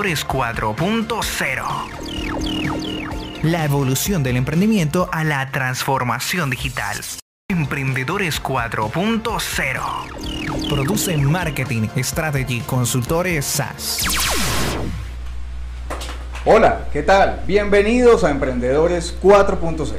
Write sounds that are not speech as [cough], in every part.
Emprendedores 4.0. La evolución del emprendimiento a la transformación digital. Emprendedores 4.0. Produce Marketing Strategy Consultores SAS. Hola, ¿qué tal? Bienvenidos a Emprendedores 4.0.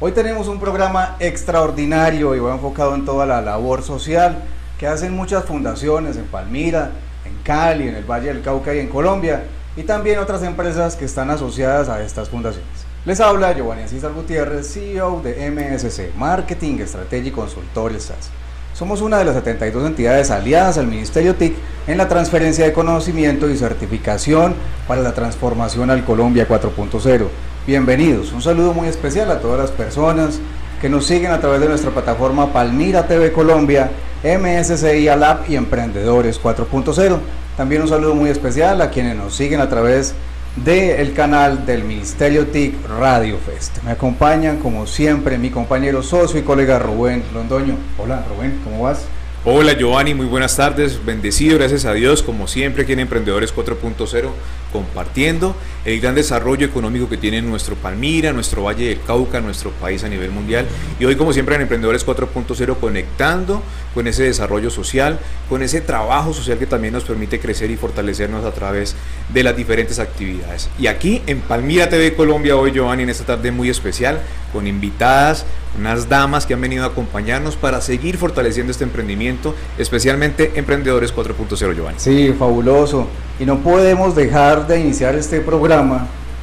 Hoy tenemos un programa extraordinario y va enfocado en toda la labor social que hacen muchas fundaciones en Palmira, en Cali, en el Valle del Cauca y en Colombia, y también otras empresas que están asociadas a estas fundaciones. Les habla Giovanni César Gutiérrez, CEO de MSC, Marketing, Estrategia y Consultores SAS. Somos una de las 72 entidades aliadas al Ministerio TIC en la transferencia de conocimiento y certificación para la transformación al Colombia 4.0. Bienvenidos, un saludo muy especial a todas las personas que nos siguen a través de nuestra plataforma Palmira TV Colombia, MSCI Alap y Emprendedores 4.0. También un saludo muy especial a quienes nos siguen a través del canal del Ministerio TIC Radio Fest. Me acompañan como siempre mi compañero socio y colega Rubén Londoño. Hola Rubén, ¿cómo vas? Hola Giovanni, muy buenas tardes, bendecido, gracias a Dios, como siempre aquí en Emprendedores 4.0 compartiendo el gran desarrollo económico que tiene nuestro Palmira, nuestro Valle del Cauca, nuestro país a nivel mundial. Y hoy, como siempre, en Emprendedores 4.0, conectando con ese desarrollo social, con ese trabajo social que también nos permite crecer y fortalecernos a través de las diferentes actividades. Y aquí en Palmira TV Colombia, hoy, Giovanni, en esta tarde muy especial, con invitadas, unas damas que han venido a acompañarnos para seguir fortaleciendo este emprendimiento, especialmente Emprendedores 4.0, Giovanni. Sí, fabuloso. Y no podemos dejar de iniciar este programa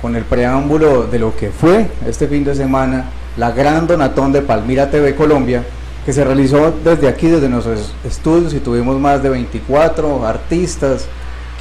con el preámbulo de lo que fue este fin de semana la gran donatón de Palmira TV Colombia, que se realizó desde aquí, desde nuestros estudios, y tuvimos más de 24 artistas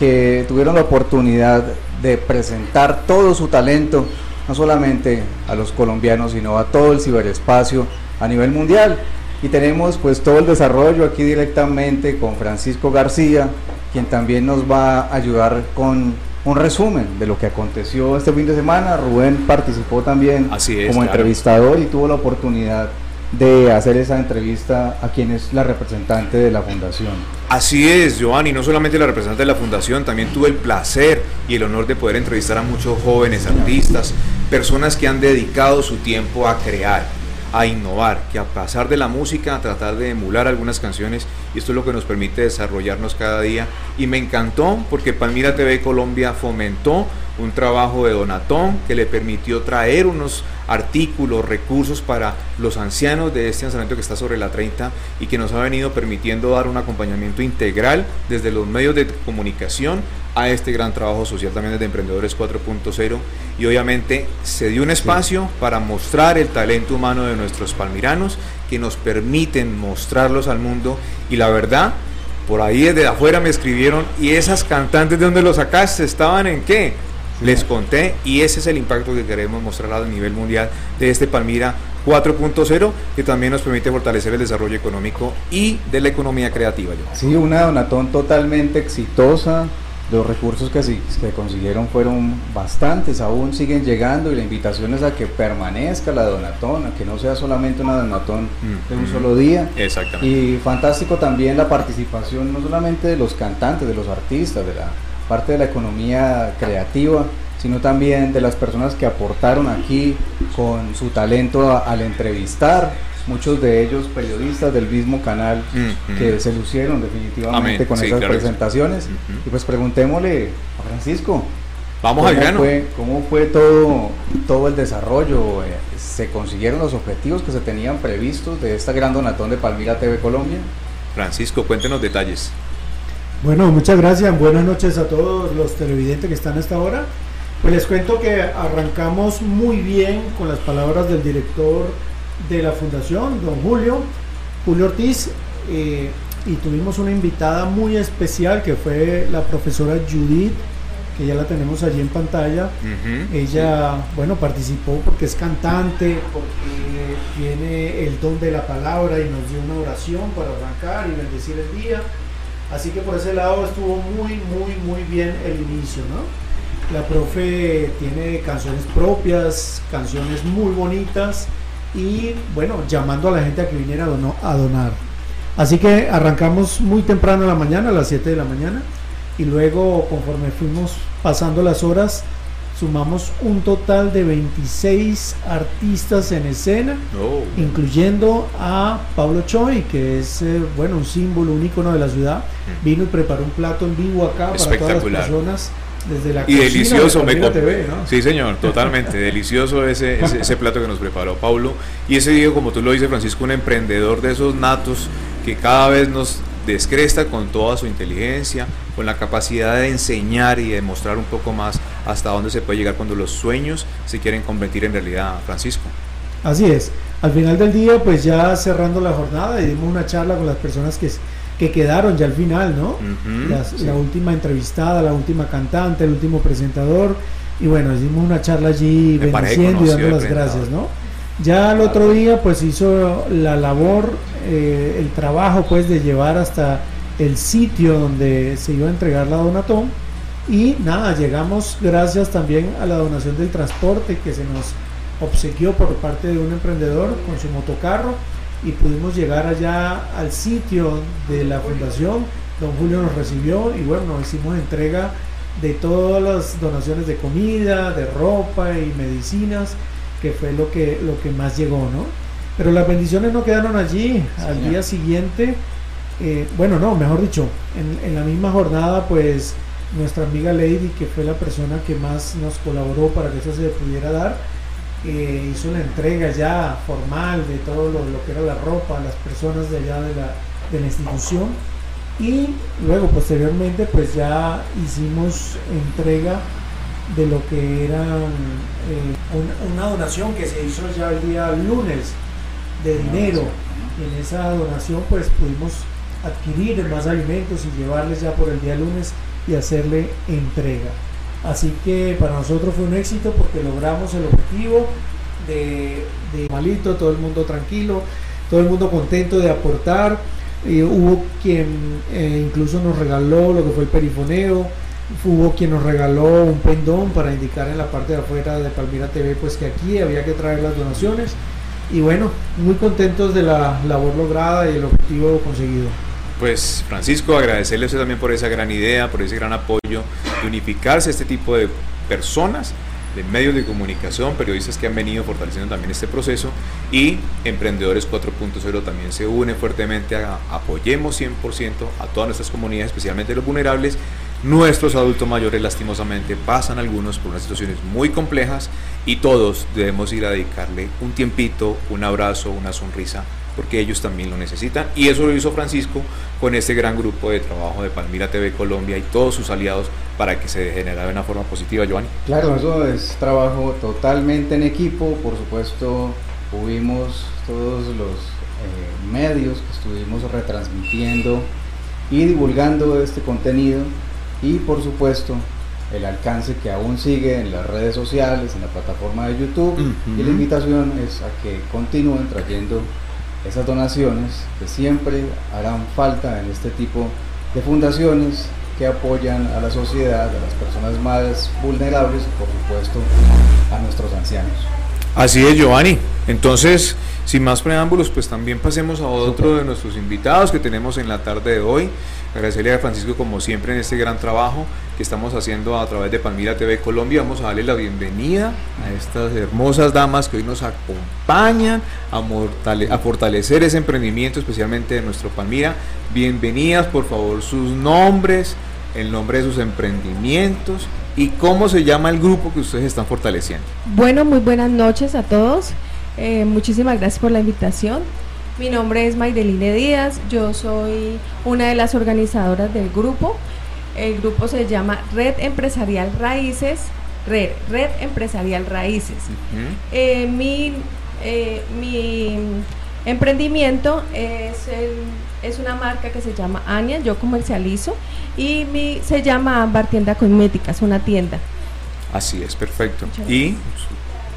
que tuvieron la oportunidad de presentar todo su talento, no solamente a los colombianos, sino a todo el ciberespacio a nivel mundial. Y tenemos pues todo el desarrollo aquí directamente con Francisco García, quien también nos va a ayudar con un resumen de lo que aconteció este fin de semana. Rubén participó también como entrevistador y tuvo la oportunidad de hacer esa entrevista a quien es la representante de la fundación. Así es, Giovanni, no solamente la representante de la fundación, también tuve el placer y el honor de poder entrevistar a muchos jóvenes artistas, personas que han dedicado su tiempo a crear a innovar, que a pasar de la música, a tratar de emular algunas canciones, y esto es lo que nos permite desarrollarnos cada día. Y me encantó porque Palmira TV Colombia fomentó un trabajo de donatón que le permitió traer unos artículos, recursos para los ancianos de este lanzamiento que está sobre la 30 y que nos ha venido permitiendo dar un acompañamiento integral desde los medios de comunicación a este gran trabajo social también desde Emprendedores 4.0 y obviamente se dio un espacio para mostrar el talento humano de nuestros palmiranos que nos permiten mostrarlos al mundo. Y la verdad por ahí desde afuera me escribieron y esas cantantes de dónde los sacaste estaban en qué les conté y ese es el impacto que queremos mostrar a nivel mundial de este Palmira 4.0 que también nos permite fortalecer el desarrollo económico y de la economía creativa. Sí, una donatón totalmente exitosa. Los recursos que, que consiguieron fueron bastantes, aún siguen llegando y la invitación es a que permanezca la donatón, a que no sea solamente una donatón de un solo día. Exactamente. Y fantástico también la participación no solamente de los cantantes, de los artistas, de la parte de la economía creativa, sino también de las personas que aportaron aquí con su talento al entrevistar, muchos de ellos periodistas del mismo canal que se lucieron definitivamente con esas presentaciones. Y pues preguntémosle a Francisco. Vamos al grano. Fue, ¿Cómo fue todo, todo el desarrollo? ¿Se consiguieron los objetivos que se tenían previstos de esta gran donatón de Palmira TV Colombia? Francisco, cuéntenos detalles. Bueno, muchas gracias. Buenas noches a todos los televidentes que están a esta hora. Pues les cuento que arrancamos muy bien con las palabras del director de la fundación, don Julio, Julio Ortiz, eh, y tuvimos una invitada muy especial que fue la profesora Judith, que ya la tenemos allí en pantalla. Ella, bueno, participó porque es cantante, porque tiene el don de la palabra y nos dio una oración para arrancar y bendecir el día. Así que por ese lado estuvo muy, muy, muy bien el inicio, ¿no? La profe tiene canciones propias, canciones muy bonitas y bueno, llamando a la gente a que viniera a donar. Así que arrancamos muy temprano en la mañana, a las 7 de la mañana, y luego conforme fuimos pasando las horas, sumamos un total de 26 artistas en escena, Oh. incluyendo a Pablo Choi, que es eh, bueno un símbolo, un ícono de la ciudad. Vino y preparó un plato en vivo acá para todas las personas desde la Y cocina delicioso, de me Palmira com- TV, ¿no? Sí, señor, totalmente. [laughs] delicioso ese, ese, ese plato que nos preparó Paulo. Y ese día, como tú lo dices, Francisco, un emprendedor de esos natos que cada vez nos descresta con toda su inteligencia, con la capacidad de enseñar y de mostrar un poco más hasta dónde se puede llegar cuando los sueños se quieren convertir en realidad, Francisco. Así es. Al final del día, pues ya cerrando la jornada, y dimos una charla con las personas que, que quedaron ya al final, ¿no? Ujú, Las- sí. La última entrevistada, la última cantante, el último presentador. Y bueno, hicimos una charla allí bendiciendo y dando las gracias, ¿no? Ya el otro día, pues hizo la labor, eh, el trabajo, pues, de llevar hasta el sitio donde se iba a entregar la donatón. Y nada, llegamos gracias también a la donación del transporte que se nos obsequió por parte de un emprendedor con su motocarro y pudimos llegar allá al sitio de la fundación. Don Julio nos recibió y bueno, hicimos entrega de todas las donaciones de comida, de ropa y medicinas, que fue lo que, lo que más llegó, ¿no? Pero las bendiciones no quedaron allí. Al señor. día siguiente, eh, bueno, no, mejor dicho, en, en la misma jornada, pues nuestra amiga Lady, que fue la persona que más nos colaboró para que eso se pudiera dar, eh, hizo una entrega ya formal de todo lo, lo que era la ropa las personas de allá de la, de la institución y luego posteriormente pues ya hicimos entrega de lo que era eh, un- una donación que se hizo ya el día lunes de dinero en esa donación pues pudimos adquirir más alimentos y llevarles ya por el día lunes y hacerle entrega. Así que para nosotros fue un éxito porque logramos el objetivo de, de malito, todo el mundo tranquilo, todo el mundo contento de aportar. Eh, hubo quien eh, incluso nos regaló lo que fue el perifoneo, hubo quien nos regaló un pendón para indicar en la parte de afuera de Palmira TV pues que aquí había que traer las donaciones y bueno, muy contentos de la labor lograda y el objetivo conseguido. Pues Francisco, agradecerle a usted también por esa gran idea, por ese gran apoyo de unificarse este tipo de personas, de medios de comunicación, periodistas que han venido fortaleciendo también este proceso y Emprendedores 4.0 también se une fuertemente a apoyemos 100% a todas nuestras comunidades, especialmente los vulnerables. Nuestros adultos mayores lastimosamente pasan algunos por unas situaciones muy complejas y todos debemos ir a dedicarle un tiempito, un abrazo, una sonrisa porque ellos también lo necesitan. Y eso lo hizo Francisco con este gran grupo de trabajo de Palmira TV Colombia y todos sus aliados para que se generara de una forma positiva, Giovanni. Claro, eso es trabajo totalmente en equipo, por supuesto hubimos todos los eh, medios que estuvimos retransmitiendo y divulgando este contenido y por supuesto el alcance que aún sigue en las redes sociales, en la plataforma de YouTube y la invitación es a que continúen trayendo esas donaciones que siempre harán falta en este tipo de fundaciones que apoyan a la sociedad, a las personas más vulnerables y por supuesto a nuestros ancianos. Así es, Giovanni. Entonces, sin más preámbulos, pues también pasemos a otro de nuestros invitados que tenemos en la tarde de hoy. Agradecerle a Francisco, como siempre, en este gran trabajo que estamos haciendo a través de Palmira TV Colombia. Vamos a darle la bienvenida a estas hermosas damas que hoy nos acompañan a, a fortalecer ese emprendimiento, especialmente de nuestro Palmira. Bienvenidas, por favor, sus nombres, el nombre de sus emprendimientos y cómo se llama el grupo que ustedes están fortaleciendo. Bueno, muy buenas noches a todos. Eh, muchísimas gracias por la invitación. Mi nombre es Maideline Díaz. Yo soy una de las organizadoras del grupo. El grupo se llama Red Empresarial Raíces. Red, Red Empresarial Raíces. Eh, mi, eh, mi emprendimiento es, el- es una marca que se llama Ania, yo comercializo, y mi, se llama Ámbar Tienda Cosmética, es una tienda. Así es, perfecto. Y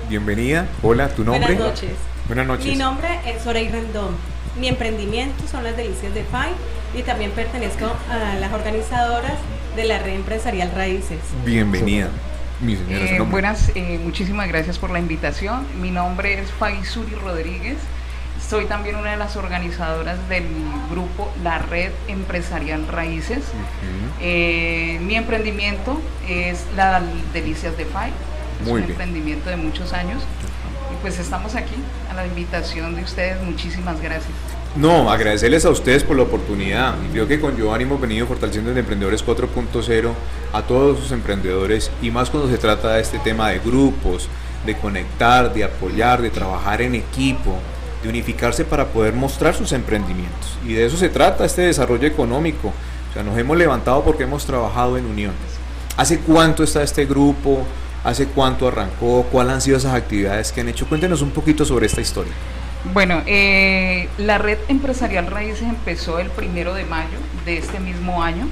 bienvenida. Hola, ¿tu nombre? Buenas noches. Buenas noches. Mi nombre es Sorey Rendón. Mi emprendimiento son las delicias de FAI y también pertenezco a las organizadoras de la red empresarial Raíces. Bienvenida, mi señora. Eh, buenas, eh, muchísimas gracias por la invitación. Mi nombre es Faisuri Rodríguez. Soy también una de las organizadoras del grupo La Red Empresarial Raíces. Eh, mi emprendimiento es la Delicias de FAI, es un emprendimiento de muchos años. Y pues estamos aquí a la invitación de ustedes. Muchísimas gracias. No, agradecerles a ustedes por la oportunidad. Creo que con Giovanni hemos venido fortaleciendo el Emprendedores 4.0 a todos los emprendedores y más cuando se trata de este tema de grupos, de conectar, de apoyar, de trabajar en equipo, de unificarse para poder mostrar sus emprendimientos. Y de eso se trata este desarrollo económico. O sea, nos hemos levantado porque hemos trabajado en unión. ¿Hace cuánto está este grupo? ¿Hace cuánto arrancó? ¿Cuáles han sido esas actividades que han hecho? Cuéntenos un poquito sobre esta historia. Bueno, eh, la red empresarial Raíces empezó el primero de mayo de este mismo año.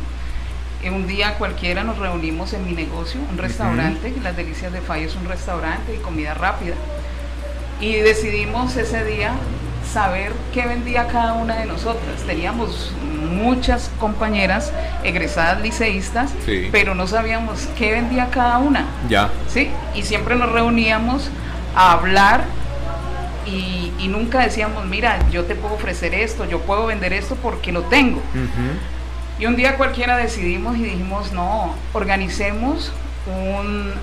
En un día cualquiera nos reunimos en mi negocio, un restaurante, Las Delicias de Fay es un restaurante y comida rápida. Y decidimos ese día saber qué vendía cada una de nosotras. Teníamos muchas compañeras egresadas liceístas, pero no sabíamos qué vendía cada una. Ya. Sí, y siempre nos reuníamos a hablar y, nunca decíamos, mira, yo te puedo ofrecer esto, yo puedo vender esto porque lo tengo. Y un día cualquiera decidimos y dijimos, no, organicemos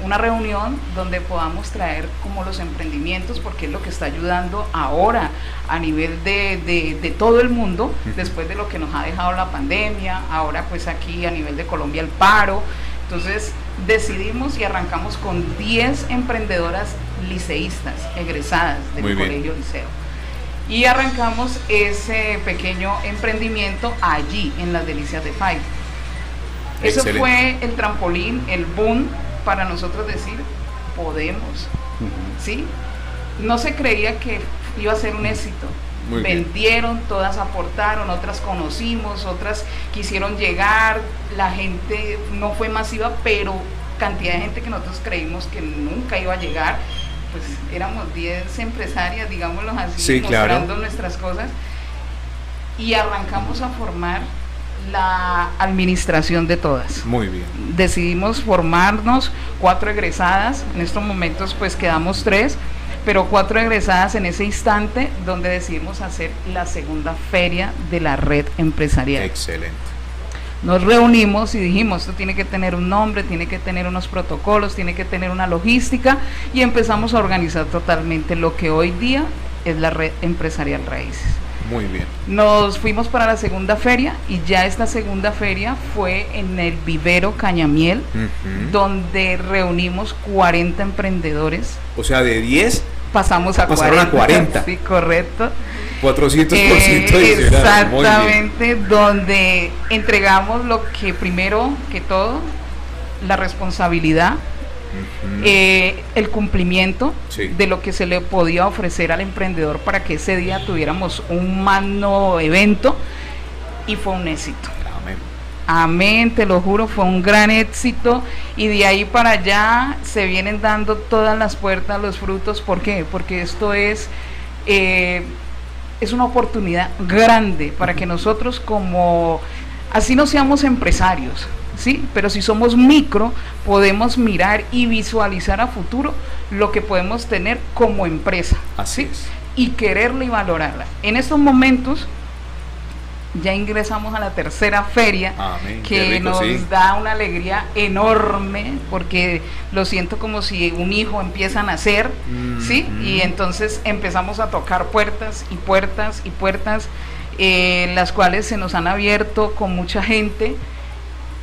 una reunión donde podamos traer como los emprendimientos, porque es lo que está ayudando ahora a nivel de, todo el mundo, después de lo que nos ha dejado la pandemia, ahora pues aquí a nivel de Colombia el paro. Entonces decidimos y arrancamos con 10 emprendedoras liceístas, egresadas del colegio liceo. Y arrancamos ese pequeño emprendimiento allí, en las delicias de Eso fue el trampolín, el boom para nosotros decir, podemos. ¿Sí? No se creía que iba a ser un éxito. Vendieron, todas aportaron, otras conocimos, otras quisieron llegar, la gente no fue masiva, pero cantidad de gente que nosotros creímos que nunca iba a llegar, pues éramos 10 empresarias, digámoslo así, mostrando nuestras cosas, y arrancamos a formar la administración de todas. Muy bien. Decidimos formarnos cuatro egresadas, en estos momentos pues quedamos tres, pero cuatro egresadas en ese instante donde decidimos hacer la segunda feria de la red empresarial. Excelente. Nos reunimos y dijimos, esto tiene que tener un nombre, tiene que tener unos protocolos, tiene que tener una logística y empezamos a organizar totalmente lo que hoy día es la red empresarial Raíces. Muy bien. Nos fuimos para la segunda feria y ya esta segunda feria fue en el vivero Cañamiel, donde reunimos 40 emprendedores. O sea, de 10 pasamos a Pasaron 40. a 40. Sí, correcto. 400% eh, Exactamente, donde entregamos lo que primero que todo, la responsabilidad, eh, el cumplimiento de lo que se le podía ofrecer al emprendedor para que ese día tuviéramos un magno evento y fue un éxito. Amén. Amén, te lo juro, fue un gran éxito y de ahí para allá se vienen dando todas las puertas, los frutos. ¿Por qué? Porque esto es, eh, es una oportunidad grande para que nosotros como, así no seamos empresarios, ¿sí? Pero si somos micro, podemos mirar y visualizar a futuro lo que podemos tener como empresa. Así Y quererla y valorarla. En estos momentos ya ingresamos a la tercera feria que nos da una alegría enorme porque lo siento como si un hijo empieza a nacer, mm, ¿sí? Mm. Y entonces empezamos a tocar puertas y puertas y puertas, eh, las cuales se nos han abierto con mucha gente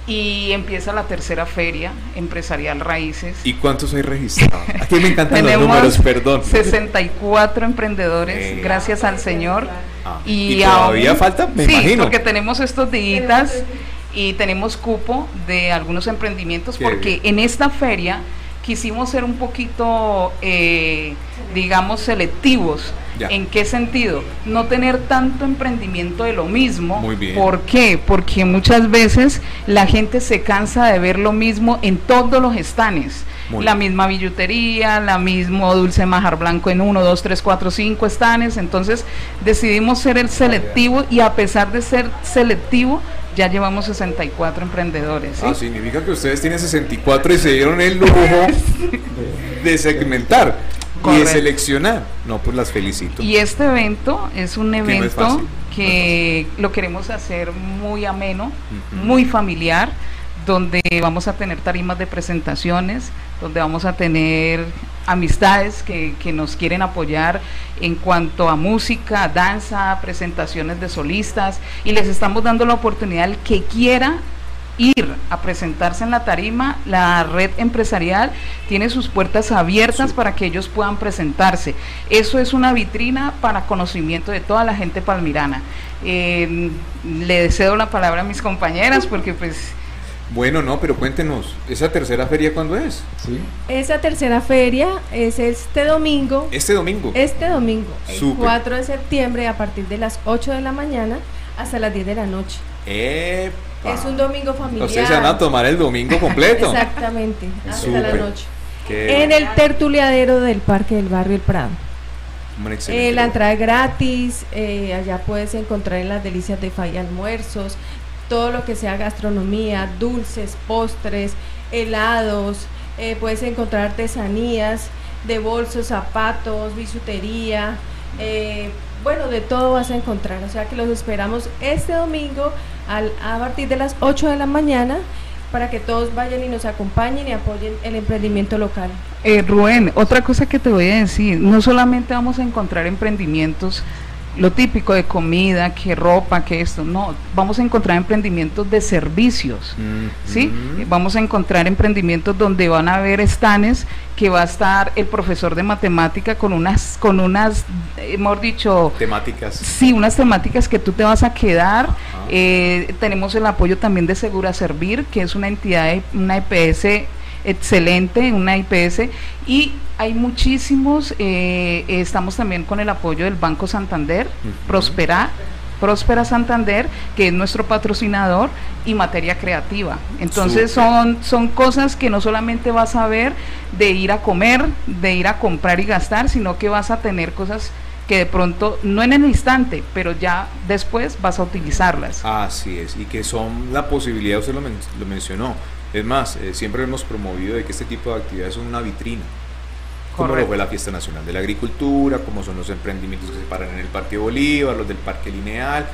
y empieza la tercera feria empresarial Raíces. ¿Y cuántos hay registrados? Aquí me encantan los números, perdón. 64 emprendedores, gracias al Señor. Ah, y, todavía falta, me sí, porque tenemos estos días y tenemos cupo de algunos emprendimientos, porque en esta feria quisimos ser un poquito, eh, digamos, selectivos. ¿En qué sentido? No tener tanto emprendimiento de lo mismo. Muy bien. ¿Por qué? Porque muchas veces la gente se cansa de ver lo mismo en todos los estanes. la misma billutería, la mismo dulce majar blanco en uno, dos, tres, cuatro, cinco estanes. Entonces decidimos ser el selectivo y a pesar de ser selectivo, ya llevamos 64 emprendedores. Ah, significa que ustedes tienen 64 y se dieron el lujo [laughs] de segmentar. Y de seleccionar. No, pues las felicito. Y este evento es un evento que, lo queremos hacer muy ameno, muy familiar, donde vamos a tener tarimas de presentaciones, donde vamos a tener amistades que, que, nos quieren apoyar en cuanto a música, danza, presentaciones de solistas y les estamos dando la oportunidad al que quiera ir a presentarse en la tarima, la red empresarial tiene sus puertas abiertas para que ellos puedan presentarse. Eso es una vitrina para conocimiento de toda la gente palmirana. Eh, le cedo la palabra a mis compañeras porque pues bueno, no, pero cuéntenos, ¿esa tercera feria cuándo es? ¿Sí? Esa tercera feria es este domingo. ¿Este domingo? Este domingo, el 4 de septiembre, a partir de las 8 de la mañana hasta las 10 de la noche. Es un domingo familiar. Ustedes se van a tomar el domingo completo. [laughs] Exactamente, hasta la noche. En el tertuliadero del Parque del Barrio El Prado. Eh, la entrada es gratis, eh, allá puedes encontrar en las delicias de Falla almuerzos, todo lo que sea gastronomía, dulces, postres, helados, eh, puedes encontrar artesanías de bolsos, zapatos, bisutería, eh, bueno, de todo vas a encontrar. O sea que los esperamos este domingo al, a partir de las 8 de la mañana para que todos vayan y nos acompañen y apoyen el emprendimiento local. Eh, Rubén, otra cosa que te voy a decir, no solamente vamos a encontrar emprendimientos lo típico de comida, que ropa, que esto, no, vamos a encontrar emprendimientos de servicios, ¿sí? Vamos a encontrar emprendimientos donde van a haber estanes que va a estar el profesor de matemática con unas, con unas, hemos dicho... Temáticas. Sí, unas temáticas que tú te vas a quedar. Eh, tenemos el apoyo también de Segura Servir, que es una entidad, una EPS excelente, una IPS, y hay muchísimos, eh, estamos también con el apoyo del Banco Santander, Prospera, Próspera Santander, que es nuestro patrocinador, y materia creativa. Entonces son, son cosas que no solamente vas a ver de ir a comer, de ir a comprar y gastar, sino que vas a tener cosas que de pronto, no en el instante, pero ya después vas a utilizarlas. Así es, y que son la posibilidad, usted lo, lo mencionó, es más, eh, siempre hemos promovido de que este tipo de actividades son una vitrina. Como lo fue la Fiesta Nacional de la Agricultura, como son los emprendimientos que se paran en el Parque Bolívar, los del Parque Lineal,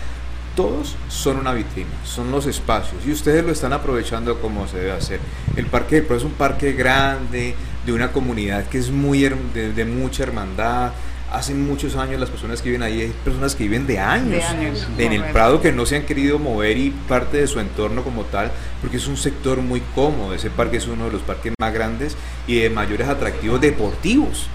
todos son una vitrina, son los espacios y ustedes lo están aprovechando como se debe hacer. El Parque de Pro es un parque grande, de una comunidad que es muy de mucha hermandad, hace muchos años las personas que viven ahí, hay personas que viven de años, en el Prado que no se han querido mover y parte de su entorno como tal, porque es un sector muy cómodo, ese parque es uno de los parques más grandes y de mayores atractivos deportivos,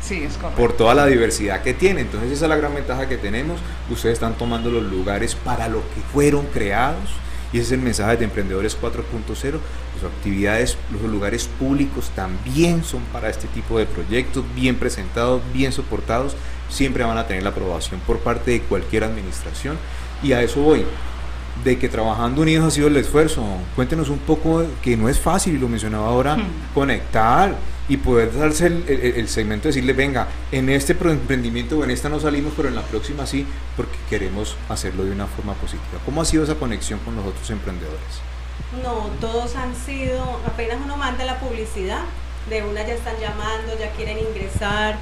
por toda la diversidad que tiene, entonces esa es la gran ventaja que tenemos, ustedes están tomando los lugares para lo que fueron creados, y ese es el mensaje de Emprendedores 4.0. Las actividades, los lugares públicos también son para este tipo de proyectos, bien presentados, bien soportados siempre van a tener la aprobación por parte de cualquier administración. Y a eso voy, de que trabajando unidos ha sido el esfuerzo. Cuéntenos un poco, que no es fácil, y lo mencionaba ahora, hmm. conectar y poder darse el, segmento de decirle, venga, en este emprendimiento o en esta no salimos, pero en la próxima sí, porque queremos hacerlo de una forma positiva. ¿Cómo ha sido esa conexión con los otros emprendedores? No, todos han sido, apenas uno manda la publicidad, de una ya están llamando, ya quieren ingresar,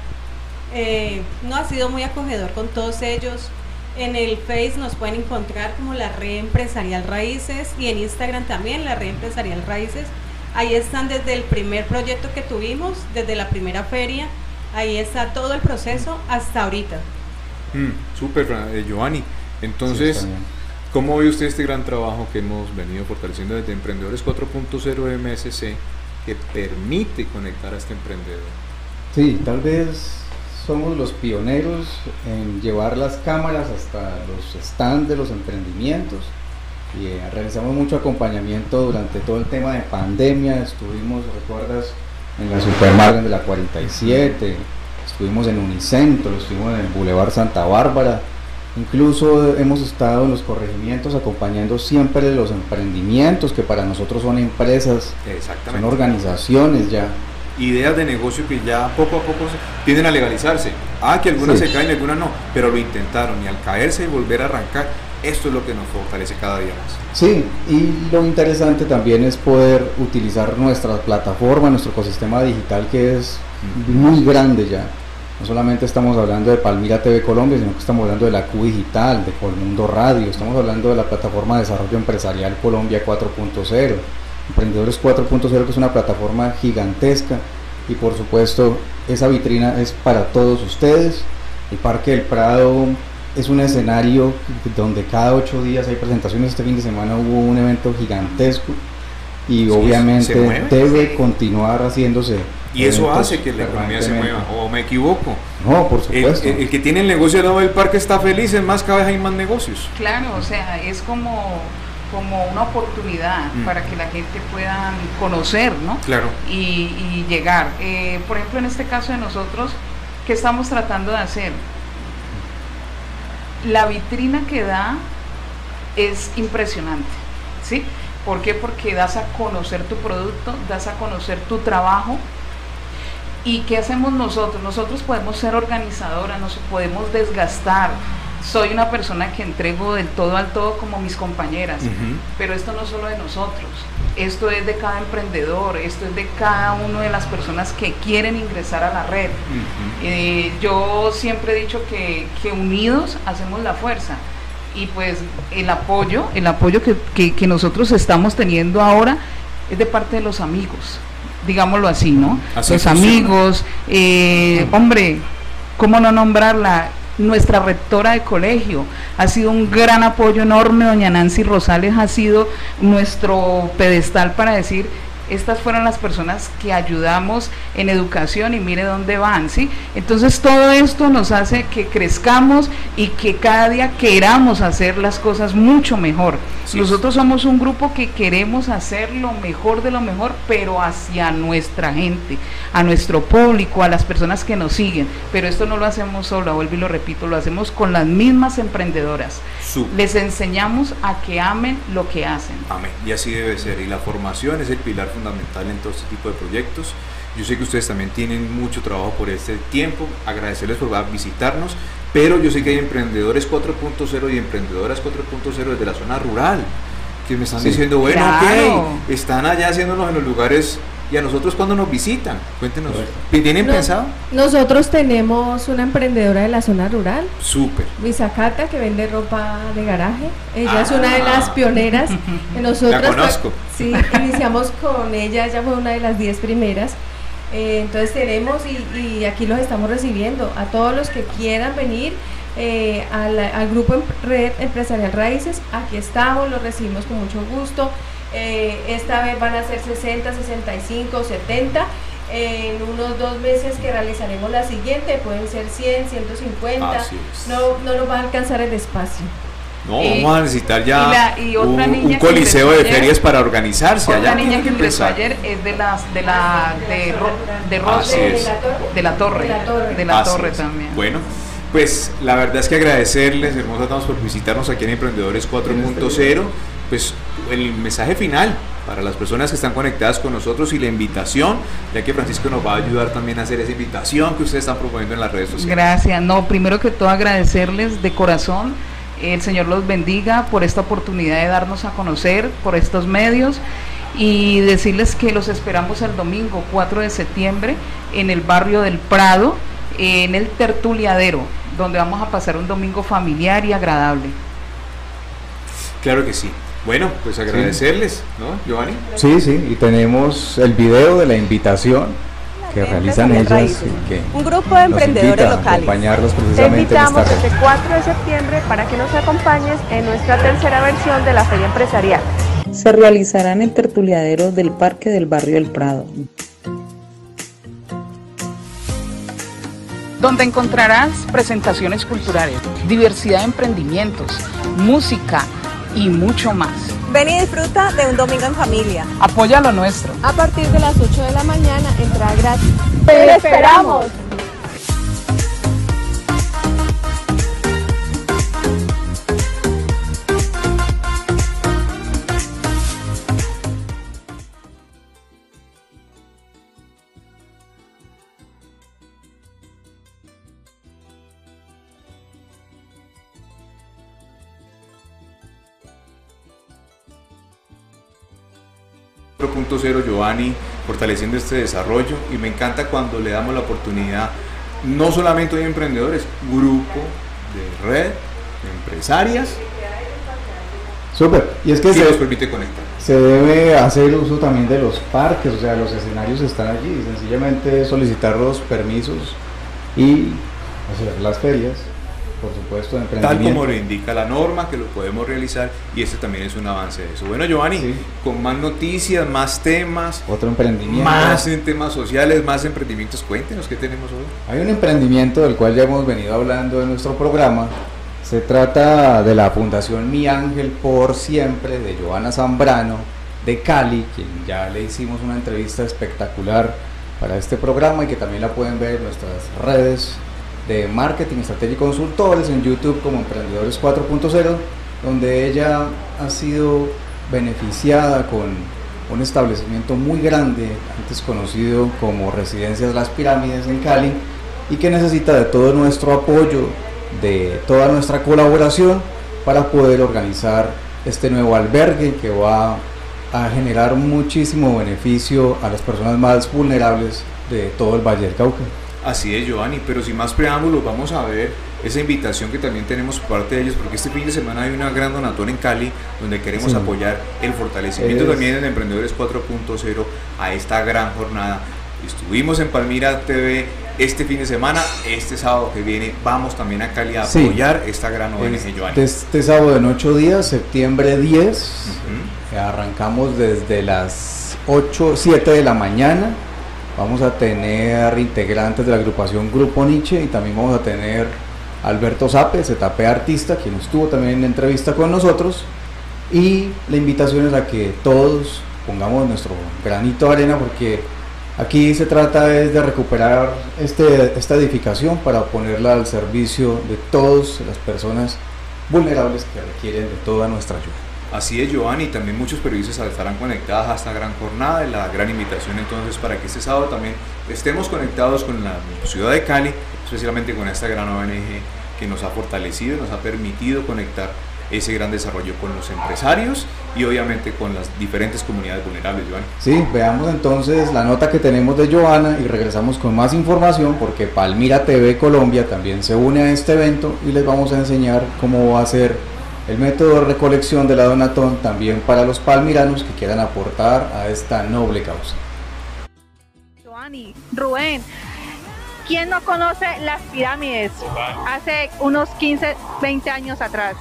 eh, no ha sido muy acogedor con todos ellos. En el Face nos pueden encontrar como la red empresarial Raíces y en Instagram también la red empresarial Raíces. Ahí están desde el primer proyecto que tuvimos, desde la primera feria. Ahí está todo el proceso hasta ahorita. Mm, Súper, eh, Giovanni. Entonces, ¿cómo ve usted este gran trabajo que hemos venido fortaleciendo desde Emprendedores 4.0 MSC que permite conectar a este emprendedor? Sí, tal vez somos los pioneros en llevar las cámaras hasta los stands de los emprendimientos. Y eh, realizamos mucho acompañamiento durante todo el tema de pandemia. Estuvimos, recuerdas, en la Supermargen de la 47, estuvimos en Unicentro, estuvimos en el Boulevard Santa Bárbara. Incluso hemos estado en los corregimientos acompañando siempre los emprendimientos que para nosotros son empresas, son organizaciones ya ideas de negocio que ya poco a poco tienden a legalizarse. Ah, que algunas se caen, algunas no, pero lo intentaron y al caerse y volver a arrancar, esto es lo que nos fortalece cada día más. Sí, y lo interesante también es poder utilizar nuestra plataforma, nuestro ecosistema digital que es muy grande ya. No solamente estamos hablando de Palmira TV Colombia, sino que estamos hablando de la Q Digital, de Colmundo Radio, estamos hablando de la plataforma de desarrollo empresarial Colombia 4.0, Emprendedores 4.0 que es una plataforma gigantesca y por supuesto esa vitrina es para todos ustedes. El Parque del Prado es un escenario donde cada ocho días hay presentaciones. Este fin de semana hubo un evento gigantesco y obviamente debe continuar haciéndose y eso hace que la economía se mueva, o me equivoco. No, por supuesto. El, que tiene el negocio al lado del parque está feliz, es más, cada vez hay más negocios. Claro, o sea, es como, como una oportunidad mm. para que la gente pueda conocer, ¿no? Claro. Y, llegar. Eh, por ejemplo, en este caso de nosotros, ¿qué estamos tratando de hacer? La vitrina que da es impresionante, ¿sí? ¿Por qué? Porque das a conocer tu producto, das a conocer tu trabajo, ¿Y qué hacemos nosotros? Nosotros podemos ser organizadoras, nos podemos desgastar. Soy una persona que entrego del todo al todo como mis compañeras, pero esto no es solo de nosotros, esto es de cada emprendedor, esto es de cada una de las personas que quieren ingresar a la red. Eh, yo siempre he dicho que, unidos hacemos la fuerza y pues el apoyo, el apoyo que, que nosotros estamos teniendo ahora es de parte de los amigos digámoslo así, ¿no? Los amigos, eh, hombre, ¿cómo no nombrarla? Nuestra rectora de colegio. Ha sido un gran apoyo enorme, doña Nancy Rosales ha sido nuestro pedestal para decir estas fueron las personas que ayudamos en educación y mire dónde van, ¿sí? Entonces todo esto nos hace que crezcamos y que cada día queramos hacer las cosas mucho mejor. Nosotros somos un grupo que queremos hacer lo mejor de lo mejor, pero hacia nuestra gente, a nuestro público, a las personas que nos siguen. Pero esto no lo hacemos solo, vuelvo y lo repito, lo hacemos con las mismas emprendedoras. Les enseñamos a que amen lo que hacen. Amén. Y así debe ser. Y la formación es el pilar fundamental en todo este tipo de proyectos. Yo sé que ustedes también tienen mucho trabajo por este tiempo. Agradecerles por visitarnos, pero yo sé que hay emprendedores 4.0 y emprendedoras 4.0 desde la zona rural que me están diciendo, bueno, ok, están allá haciéndonos en los lugares y a nosotros cuando nos visitan, cuéntenos, ¿tienen pensado? Nosotros tenemos una emprendedora de la zona rural, súper, Cata, que vende ropa de garaje. Ella es una de las ah. pioneras. [laughs] Nosotros, la conozco. sí, iniciamos con ella, ella fue una de las 10 primeras. Eh, entonces tenemos y, aquí los estamos recibiendo a todos los que quieran venir. Eh, al, al, grupo Red Empresarial Raíces, aquí estamos, los recibimos con mucho gusto. Eh, esta vez van a ser 60, 65, 70. En unos dos meses que realizaremos la siguiente, pueden ser 100, 150. No, no nos va a alcanzar el espacio. No, vamos a necesitar ya un, coliseo de ferias para organizarse. Otra allá niña que empezó ayer es de las de la de, de, de, la torre, de la torre, también. Bueno, pues la verdad es que agradecerles, hermosa, estamos por visitarnos aquí en Emprendedores 4.0 pues el mensaje final para las personas que están conectadas con nosotros y la invitación, ya que Francisco nos va a ayudar también a hacer esa invitación que ustedes están proponiendo en las redes sociales. Gracias, no, primero que todo agradecerles de corazón, el Señor los bendiga por esta oportunidad de darnos a conocer por estos medios y decirles que los esperamos el domingo 4 de septiembre en el barrio del Prado, en el Tertuliadero, donde vamos a pasar un domingo familiar y agradable. Claro que sí. Bueno, pues agradecerles, ¿no, Giovanni? Sí, sí, y tenemos el video de la invitación que realizan ellas. un grupo de emprendedores locales. acompañarlos precisamente Te invitamos este 4 de septiembre para que nos acompañes en nuestra tercera versión de la Feria Empresarial. Se realizará en el tertuliadero del Parque del Barrio del Prado. Donde encontrarás presentaciones culturales, diversidad de emprendimientos, música, y mucho más. Ven y disfruta de un domingo en familia. Apoya lo nuestro. A partir de las 8 de la mañana, entrada gratis. ¡Te esperamos! Giovanni, fortaleciendo este desarrollo y me encanta cuando le damos la oportunidad no solamente hoy emprendedores, grupo de red, de empresarias. Súper. Y es que se nos permite conectar. Se debe hacer uso también de los parques, o sea, los escenarios están allí, sencillamente solicitar los permisos y hacer las ferias por supuesto, Tal como lo indica la norma, que lo podemos realizar y este también es un avance de eso. Bueno, Giovanni, con más noticias, más temas. Otro emprendimiento. Más en temas sociales, más emprendimientos. Cuéntenos qué tenemos hoy. Hay un emprendimiento del cual ya hemos venido hablando en nuestro programa. Se trata de la Fundación Mi Ángel por Siempre de Joana Zambrano de Cali, quien ya le hicimos una entrevista espectacular para este programa y que también la pueden ver en nuestras redes de marketing, estrategia y consultores en YouTube como Emprendedores 4.0, donde ella ha sido beneficiada con un establecimiento muy grande, antes conocido como Residencias Las Pirámides en Cali, y que necesita de todo nuestro apoyo, de toda nuestra colaboración para poder organizar este nuevo albergue que va a generar muchísimo beneficio a las personas más vulnerables de todo el Valle del Cauca. Así es, Giovanni, pero sin más preámbulos, vamos a ver esa invitación que también tenemos por parte de ellos, porque este fin de semana hay una gran donatón en Cali, donde queremos apoyar el fortalecimiento también de Emprendedores 4.0 a esta gran jornada. Estuvimos en Palmira TV este fin de semana, este sábado que viene vamos también a Cali a apoyar esta gran ONG, Giovanni. Este sábado en ocho días, septiembre 10, arrancamos desde las 8, 7 de la mañana Vamos a tener integrantes de la agrupación Grupo Nietzsche y también vamos a tener Alberto Zape, ZP Artista, quien estuvo también en entrevista con nosotros. Y la invitación es a que todos pongamos nuestro granito de arena porque aquí se trata de recuperar este, esta edificación para ponerla al servicio de todas las personas vulnerables que requieren de toda nuestra ayuda. Así es, Giovanni, también muchos periodistas estarán conectados a esta gran jornada y la gran invitación entonces para que este sábado también estemos conectados con la ciudad de Cali, especialmente con esta gran ONG que nos ha fortalecido, nos ha permitido conectar ese gran desarrollo con los empresarios y obviamente con las diferentes comunidades vulnerables, Giovanni. Sí, veamos entonces la nota que tenemos de Joana y regresamos con más información porque Palmira TV Colombia también se une a este evento y les vamos a enseñar cómo va a ser el método de recolección de la donatón también para los palmiranos que quieran aportar a esta noble causa. Joani, Rubén, ¿quién no conoce las pirámides? Hace unos 15, 20 años atrás.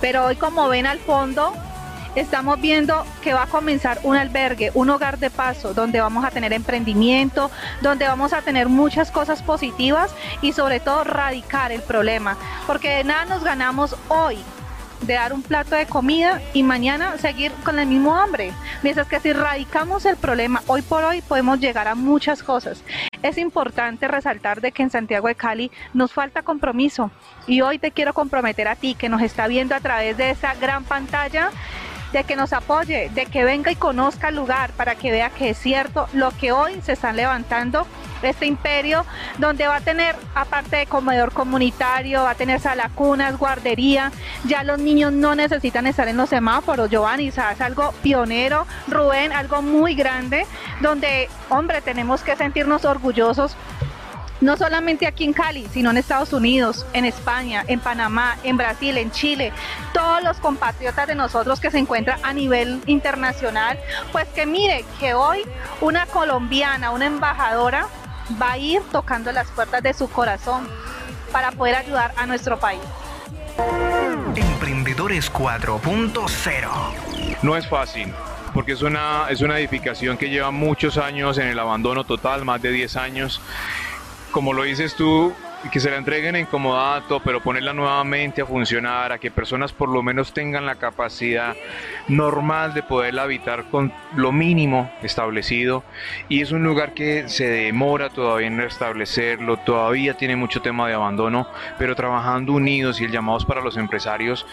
Pero hoy como ven al fondo, estamos viendo que va a comenzar un albergue, un hogar de paso, donde vamos a tener emprendimiento, donde vamos a tener muchas cosas positivas y sobre todo radicar el problema, porque de nada nos ganamos hoy de dar un plato de comida y mañana seguir con el mismo hambre. Mientras que si radicamos el problema hoy por hoy podemos llegar a muchas cosas. Es importante resaltar de que en Santiago de Cali nos falta compromiso y hoy te quiero comprometer a ti que nos está viendo a través de esa gran pantalla de que nos apoye, de que venga y conozca el lugar para que vea que es cierto lo que hoy se están levantando este imperio, donde va a tener, aparte de comedor comunitario, va a tener salacunas, guardería, ya los niños no necesitan estar en los semáforos, Giovanni, es algo pionero, Rubén, algo muy grande, donde, hombre, tenemos que sentirnos orgullosos no solamente aquí en Cali, sino en Estados Unidos, en España, en Panamá, en Brasil, en Chile, todos los compatriotas de nosotros que se encuentran a nivel internacional, pues que mire que hoy una colombiana, una embajadora, va a ir tocando las puertas de su corazón para poder ayudar a nuestro país. Emprendedores 4.0 No es fácil, porque es una, es una edificación que lleva muchos años en el abandono total, más de 10 años. Como lo dices tú, que se la entreguen en comodato, pero ponerla nuevamente a funcionar, a que personas por lo menos tengan la capacidad normal de poderla habitar con lo mínimo establecido. Y es un lugar que se demora todavía en restablecerlo, todavía tiene mucho tema de abandono, pero trabajando unidos y el llamado es para los empresarios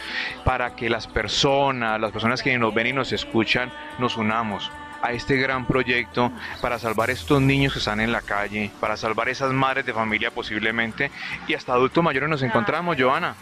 para que las personas, las personas que nos ven y nos escuchan, nos unamos a este gran proyecto para salvar estos niños que están en la calle, para salvar esas madres de familia posiblemente y hasta adultos mayores nos encontramos, Joana.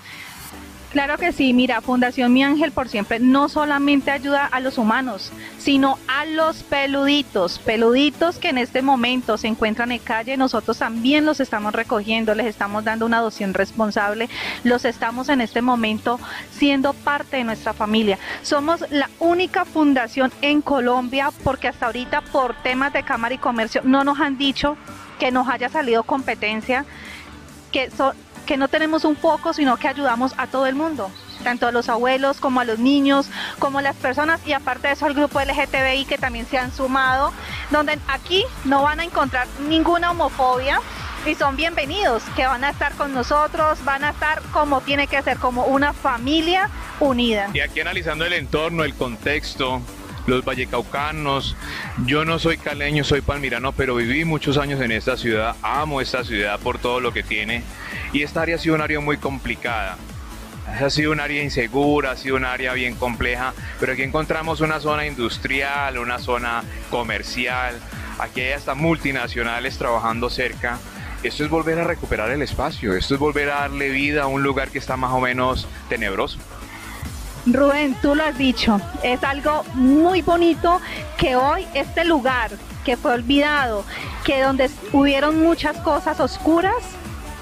Claro que sí, mira, Fundación Mi Ángel por siempre no solamente ayuda a los humanos, sino a los peluditos, peluditos que en este momento se encuentran en calle, nosotros también los estamos recogiendo, les estamos dando una adopción responsable, los estamos en este momento siendo parte de nuestra familia. Somos la única fundación en Colombia porque hasta ahorita por temas de Cámara y Comercio no nos han dicho que nos haya salido competencia, que son que no tenemos un foco, sino que ayudamos a todo el mundo, tanto a los abuelos como a los niños, como a las personas y aparte de eso al grupo LGTBI que también se han sumado, donde aquí no van a encontrar ninguna homofobia y son bienvenidos, que van a estar con nosotros, van a estar como tiene que ser, como una familia unida. Y aquí analizando el entorno, el contexto, los vallecaucanos. Yo no soy caleño, soy palmirano, pero viví muchos años en esta ciudad, amo esta ciudad por todo lo que tiene y esta área ha sido un área muy complicada. Ha sido un área insegura, ha sido un área bien compleja, pero aquí encontramos una zona industrial, una zona comercial, aquí hay hasta multinacionales trabajando cerca. Esto es volver a recuperar el espacio, esto es volver a darle vida a un lugar que está más o menos tenebroso. Rubén, tú lo has dicho, es algo muy bonito que hoy este lugar que fue olvidado, que donde hubieron muchas cosas oscuras,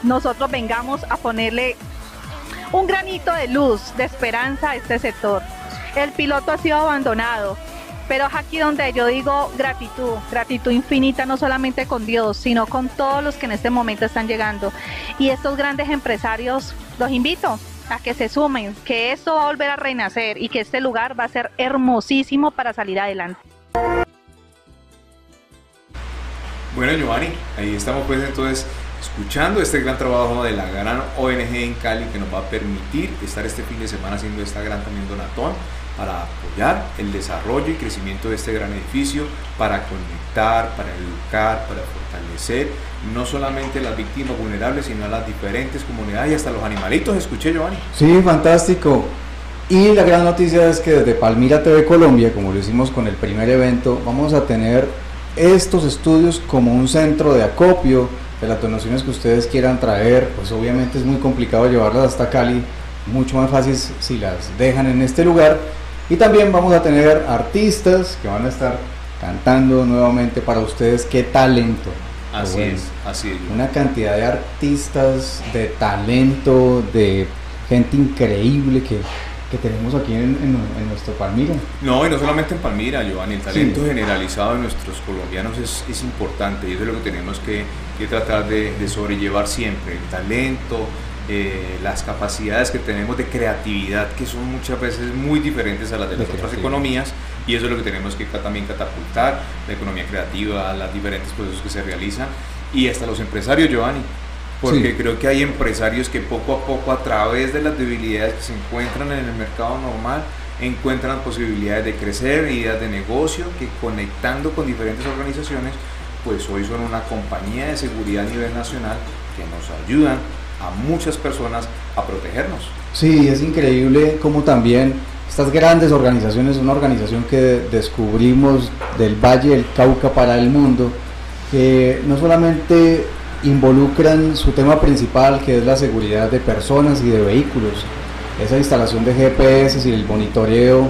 nosotros vengamos a ponerle un granito de luz, de esperanza a este sector. El piloto ha sido abandonado, pero es aquí donde yo digo gratitud, gratitud infinita no solamente con Dios, sino con todos los que en este momento están llegando. Y estos grandes empresarios, los invito a que se sumen, que esto va a volver a renacer y que este lugar va a ser hermosísimo para salir adelante. Bueno, Giovanni, ahí estamos pues entonces escuchando este gran trabajo de la gran ONG en Cali que nos va a permitir estar este fin de semana haciendo esta gran también donatón para apoyar el desarrollo y crecimiento de este gran edificio, para conectar, para educar, para fortalecer no solamente las víctimas vulnerables, sino a las diferentes comunidades y hasta los animalitos. Escuché, Giovanni. Sí, fantástico. Y la gran noticia es que desde Palmira TV Colombia, como lo hicimos con el primer evento, vamos a tener estos estudios como un centro de acopio de las donaciones que ustedes quieran traer. Pues obviamente es muy complicado llevarlas hasta Cali, mucho más fácil si las dejan en este lugar y también vamos a tener artistas que van a estar cantando nuevamente para ustedes. Qué talento. Así es, así es. Una cantidad de artistas, de talento, de gente increíble que, tenemos aquí en, nuestro Palmira. No, y no solamente en Palmira, Giovanni, el talento generalizado de nuestros colombianos es, importante y eso es lo que tenemos que, tratar de, de, sobrellevar siempre. El talento, eh, las capacidades que tenemos de creatividad, que son muchas veces muy diferentes a las de las otras economías, y eso es lo que tenemos que también catapultar, la economía creativa, los diferentes procesos que se realizan, y hasta los empresarios, Giovanni, porque creo que hay empresarios que poco a poco, a través de las debilidades que se encuentran en el mercado normal, encuentran posibilidades de crecer, ideas de negocio, que conectando con diferentes organizaciones, pues hoy son una compañía de seguridad a nivel nacional que nos ayudan a muchas personas a protegernos. Sí, es increíble como también estas grandes organizaciones, una organización que descubrimos del Valle del Cauca para el mundo, que no solamente involucran su tema principal, que es la seguridad de personas y de vehículos, esa instalación de GPS y el monitoreo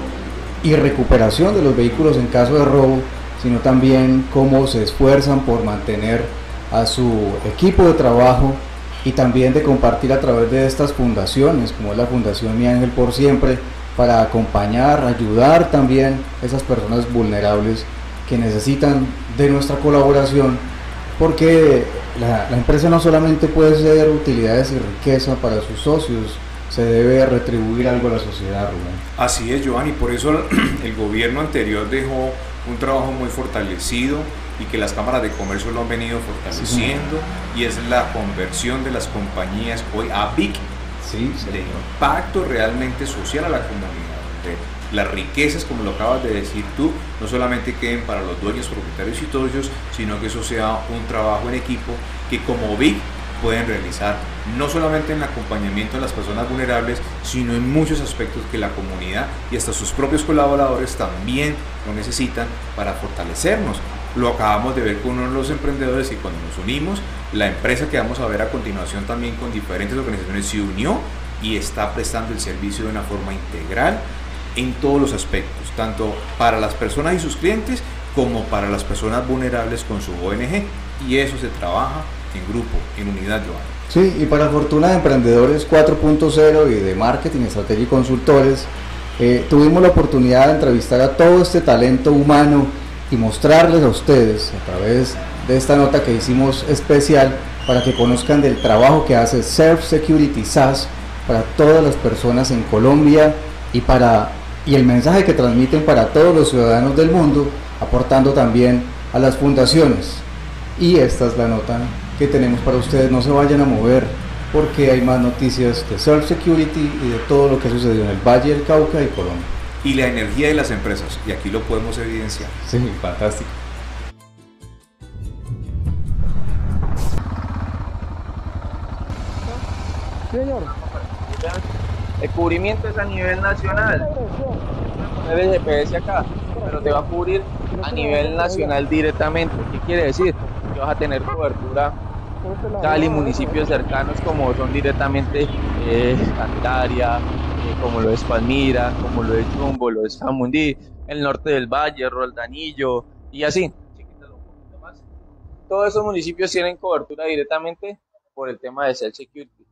y recuperación de los vehículos en caso de robo, sino también cómo se esfuerzan por mantener a su equipo de trabajo y también de compartir a través de estas fundaciones, como es la Fundación Mi Ángel por Siempre, para acompañar, ayudar también a esas personas vulnerables que necesitan de nuestra colaboración, porque la, empresa no solamente puede ser utilidades y riqueza para sus socios, se debe retribuir algo a la sociedad, Rubén. Así es, Giovanni, por eso [clears throat] el gobierno anterior dejó un trabajo muy fortalecido y que las cámaras de comercio lo han venido fortaleciendo y es la conversión de las compañías hoy a BIC ¿sí? de impacto realmente social a la comunidad. De las riquezas, como lo acabas de decir tú, no solamente queden para los dueños, propietarios y socios, sino que eso sea un trabajo en equipo que como BIC pueden realizar no solamente en el acompañamiento de las personas vulnerables, sino en muchos aspectos que la comunidad y hasta sus propios colaboradores también lo necesitan para fortalecernos. Lo acabamos de ver con uno de los emprendedores y cuando nos unimos, la empresa que vamos a ver a continuación también con diferentes organizaciones se unió y está prestando el servicio de una forma integral en todos los aspectos, tanto para las personas y sus clientes como para las personas vulnerables con su ONG. Y eso se trabaja en grupo, en unidad, Joana. Sí, y para fortuna de Emprendedores 4.0 y de Marketing, Estrategia y Consultores, eh, tuvimos la oportunidad de entrevistar a todo este talento humano y mostrarles a ustedes a través de esta nota que hicimos especial para que conozcan del trabajo que hace Self Security SaaS para todas las personas en Colombia y para y el mensaje que transmiten para todos los ciudadanos del mundo, aportando también a las fundaciones. Y esta es la nota que tenemos para ustedes. No se vayan a mover porque hay más noticias de Self Security y de todo lo que sucedió en el Valle del Cauca y Colombia. Y la energía de las empresas, y aquí lo podemos evidenciar. Sí, fantástico. Señor. El cubrimiento es a nivel nacional. el GPS acá, pero te va a cubrir a nivel nacional directamente. ¿Qué quiere decir? Que vas a tener cobertura Cali, municipios cercanos como son directamente eh, Cantaria, eh, como lo es Palmira, como lo es Jumbo, lo es Jamundí, el norte del Valle, Roldanillo y así. Todos esos municipios tienen cobertura directamente por el tema de Self Security.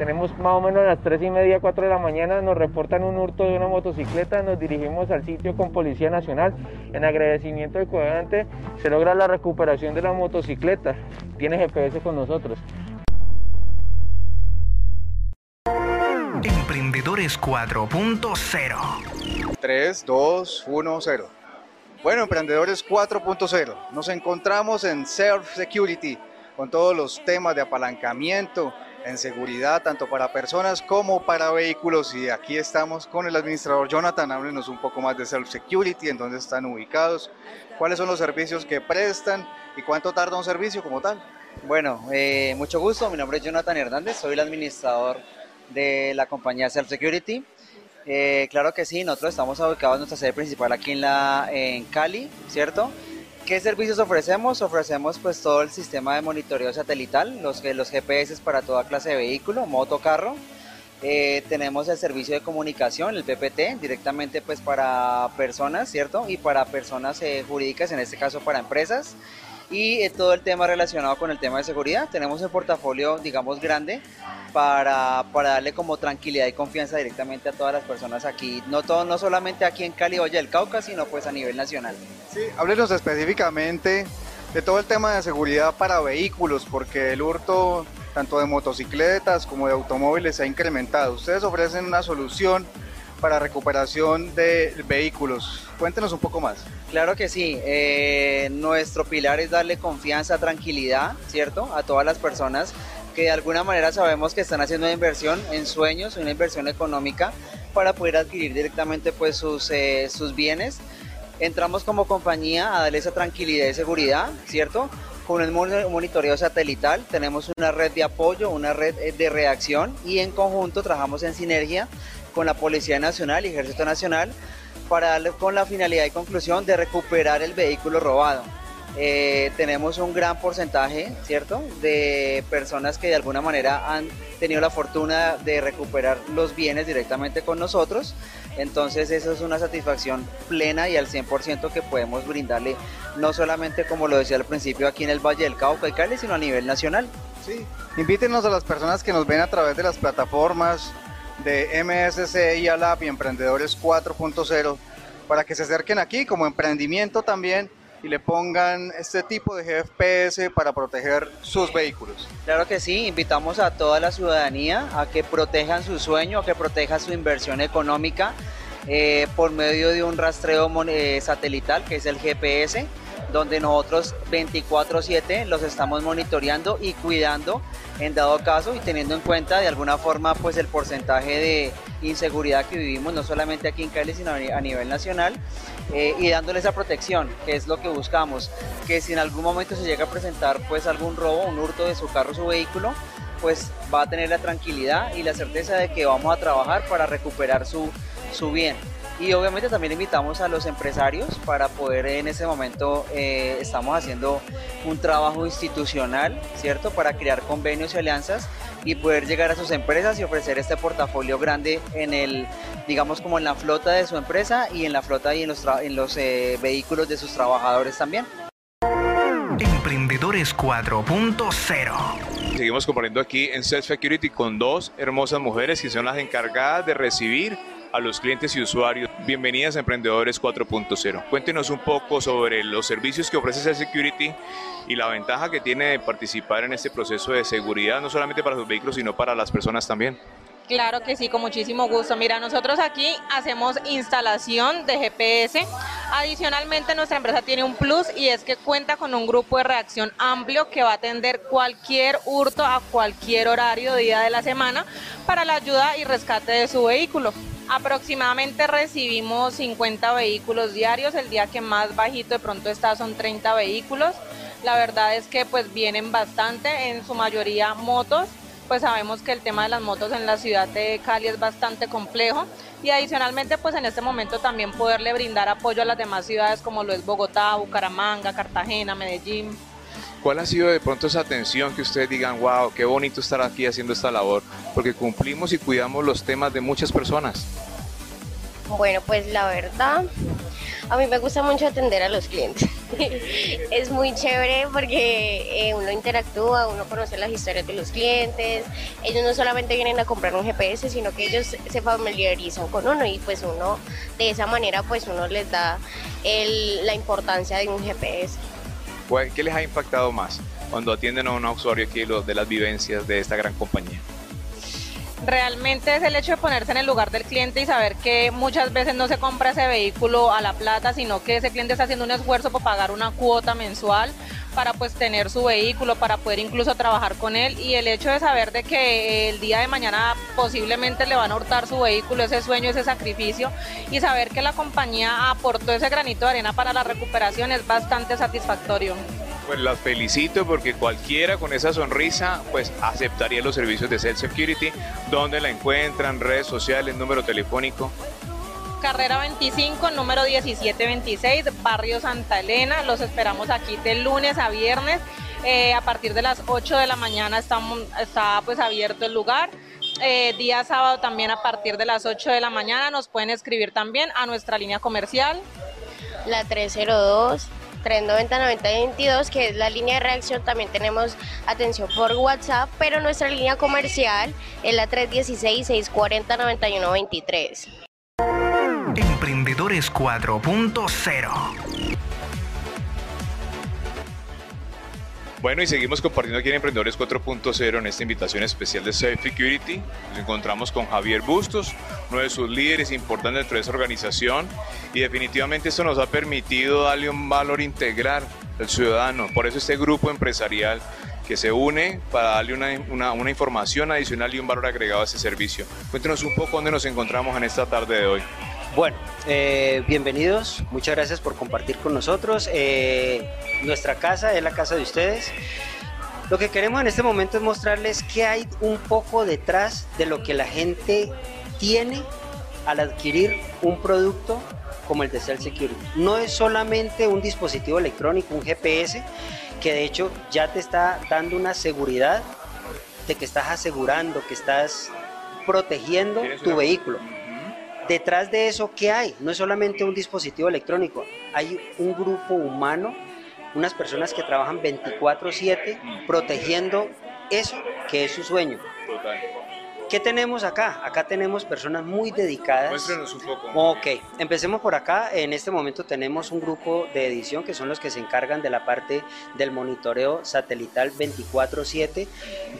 Tenemos más o menos a las 3 y media, 4 de la mañana, nos reportan un hurto de una motocicleta, nos dirigimos al sitio con Policía Nacional. En agradecimiento del comandante se logra la recuperación de la motocicleta. Tiene GPS con nosotros. Emprendedores 4.0 3, 2, 1, 0. Bueno, Emprendedores 4.0. Nos encontramos en Self Security con todos los temas de apalancamiento, en seguridad, tanto para personas como para vehículos. Y aquí estamos con el administrador Jonathan. Háblenos un poco más de Self Security, en dónde están ubicados, cuáles son los servicios que prestan y cuánto tarda un servicio como tal. Bueno, eh, mucho gusto. Mi nombre es Jonathan Hernández, soy el administrador de la compañía Self Security. Eh, claro que sí, nosotros estamos ubicados en nuestra sede principal aquí en, la, en Cali, ¿cierto? ¿Qué servicios ofrecemos? Ofrecemos pues todo el sistema de monitoreo satelital, los, los GPS para toda clase de vehículo, moto, carro. Eh, tenemos el servicio de comunicación, el PPT, directamente pues para personas, ¿cierto? Y para personas eh, jurídicas, en este caso para empresas. Y eh, todo el tema relacionado con el tema de seguridad. Tenemos el portafolio, digamos, grande para, para, darle como tranquilidad y confianza directamente a todas las personas aquí, no, todo, no solamente aquí en Cali, Valle del Cauca, sino pues a nivel nacional. Sí, háblenos específicamente de todo el tema de seguridad para vehículos, porque el hurto tanto de motocicletas como de automóviles se ha incrementado. Ustedes ofrecen una solución para recuperación de vehículos. Cuéntenos un poco más. Claro que sí. Eh, nuestro pilar es darle confianza, tranquilidad, ¿cierto? A todas las personas que de alguna manera sabemos que están haciendo una inversión en sueños, una inversión económica para poder adquirir directamente pues sus, eh, sus bienes. Entramos como compañía a darle esa tranquilidad y seguridad, ¿cierto? Con un monitoreo satelital, tenemos una red de apoyo, una red eh, de reacción y en conjunto trabajamos en sinergia con la Policía Nacional y Ejército Nacional para darle con la finalidad y conclusión de recuperar el vehículo robado. Eh, tenemos un gran porcentaje, ¿cierto?, de personas que de alguna manera han tenido la fortuna de recuperar los bienes directamente con nosotros. Entonces eso es una satisfacción plena y al 100% que podemos brindarle, no solamente como lo decía al principio aquí en el Valle del Cauca y Cali, sino a nivel nacional. Sí, invítenos a las personas que nos ven a través de las plataformas de MSC y ALAP y Emprendedores 4.0 para que se acerquen aquí como emprendimiento también y le pongan este tipo de GPS para proteger sus vehículos. Claro que sí, invitamos a toda la ciudadanía a que protejan su sueño, a que protejan su inversión económica eh, por medio de un rastreo eh, satelital que es el GPS donde nosotros 24/7 los estamos monitoreando y cuidando en dado caso y teniendo en cuenta de alguna forma pues el porcentaje de inseguridad que vivimos no solamente aquí en Cali sino a nivel nacional eh, y dándole esa protección que es lo que buscamos que si en algún momento se llega a presentar pues algún robo un hurto de su carro su vehículo pues va a tener la tranquilidad y la certeza de que vamos a trabajar para recuperar su, su bien. Y obviamente también invitamos a los empresarios para poder en ese momento, eh, estamos haciendo un trabajo institucional, ¿cierto? Para crear convenios y alianzas y poder llegar a sus empresas y ofrecer este portafolio grande en el, digamos como en la flota de su empresa y en la flota y en los, en los eh, vehículos de sus trabajadores también. Emprendedores 4.0 Seguimos compartiendo aquí en Self Security con dos hermosas mujeres que son las encargadas de recibir a los clientes y usuarios. Bienvenidas a Emprendedores 4.0. Cuéntenos un poco sobre los servicios que ofrece Self Security y la ventaja que tiene de participar en este proceso de seguridad, no solamente para sus vehículos, sino para las personas también. Claro que sí, con muchísimo gusto. Mira, nosotros aquí hacemos instalación de GPS. Adicionalmente, nuestra empresa tiene un plus y es que cuenta con un grupo de reacción amplio que va a atender cualquier hurto a cualquier horario, día de la semana, para la ayuda y rescate de su vehículo. Aproximadamente recibimos 50 vehículos diarios, el día que más bajito de pronto está son 30 vehículos. La verdad es que pues vienen bastante, en su mayoría motos, pues sabemos que el tema de las motos en la ciudad de Cali es bastante complejo y adicionalmente pues en este momento también poderle brindar apoyo a las demás ciudades como lo es Bogotá, Bucaramanga, Cartagena, Medellín. ¿Cuál ha sido de pronto esa atención que ustedes digan, wow, qué bonito estar aquí haciendo esta labor? Porque cumplimos y cuidamos los temas de muchas personas. Bueno, pues la verdad, a mí me gusta mucho atender a los clientes. [laughs] es muy chévere porque eh, uno interactúa, uno conoce las historias de los clientes. Ellos no solamente vienen a comprar un GPS, sino que ellos se familiarizan con uno y pues uno de esa manera pues uno les da la importancia de un GPS. ¿Qué les ha impactado más cuando atienden a un usuario aquí de las vivencias de esta gran compañía? Realmente es el hecho de ponerse en el lugar del cliente y saber que muchas veces no se compra ese vehículo a la plata, sino que ese cliente está haciendo un esfuerzo por pagar una cuota mensual para pues tener su vehículo, para poder incluso trabajar con él y el hecho de saber de que el día de mañana posiblemente le van a hurtar su vehículo, ese sueño, ese sacrificio y saber que la compañía aportó ese granito de arena para la recuperación es bastante satisfactorio. Pues las felicito porque cualquiera con esa sonrisa pues aceptaría los servicios de Self Security. ¿Dónde la encuentran? Redes sociales, número telefónico. Carrera 25, número 1726, Barrio Santa Elena. Los esperamos aquí de lunes a viernes. Eh, a partir de las 8 de la mañana estamos, está pues abierto el lugar. Eh, día sábado también a partir de las 8 de la mañana nos pueden escribir también a nuestra línea comercial. La 302 390-9022, que es la línea de reacción. También tenemos atención por WhatsApp, pero nuestra línea comercial es la 316-640-9123. Emprendedores 4.0 Bueno, y seguimos compartiendo aquí en Emprendedores 4.0 en esta invitación especial de Safe Security. Nos encontramos con Javier Bustos, uno de sus líderes importantes dentro de esa organización, y definitivamente esto nos ha permitido darle un valor integral al ciudadano. Por eso este grupo empresarial que se une para darle una, una información adicional y un valor agregado a ese servicio. Cuéntenos un poco dónde nos encontramos en esta tarde de hoy. Bueno, eh, bienvenidos, muchas gracias por compartir con nosotros. Eh, nuestra casa es la casa de ustedes. Lo que queremos en este momento es mostrarles qué hay un poco detrás de lo que la gente tiene al adquirir un producto como el de Cell Security. No es solamente un dispositivo electrónico, un GPS, que de hecho ya te está dando una seguridad de que estás asegurando, que estás protegiendo tu vehículo Detrás de eso, ¿qué hay? No es solamente un dispositivo electrónico, hay un grupo humano, unas personas que trabajan 24/7 protegiendo eso que es su sueño. ¿Qué tenemos acá? Acá tenemos personas muy dedicadas. Muéstrenos un poco. Ok, empecemos por acá. En este momento tenemos un grupo de edición que son los que se encargan de la parte del monitoreo satelital 24/7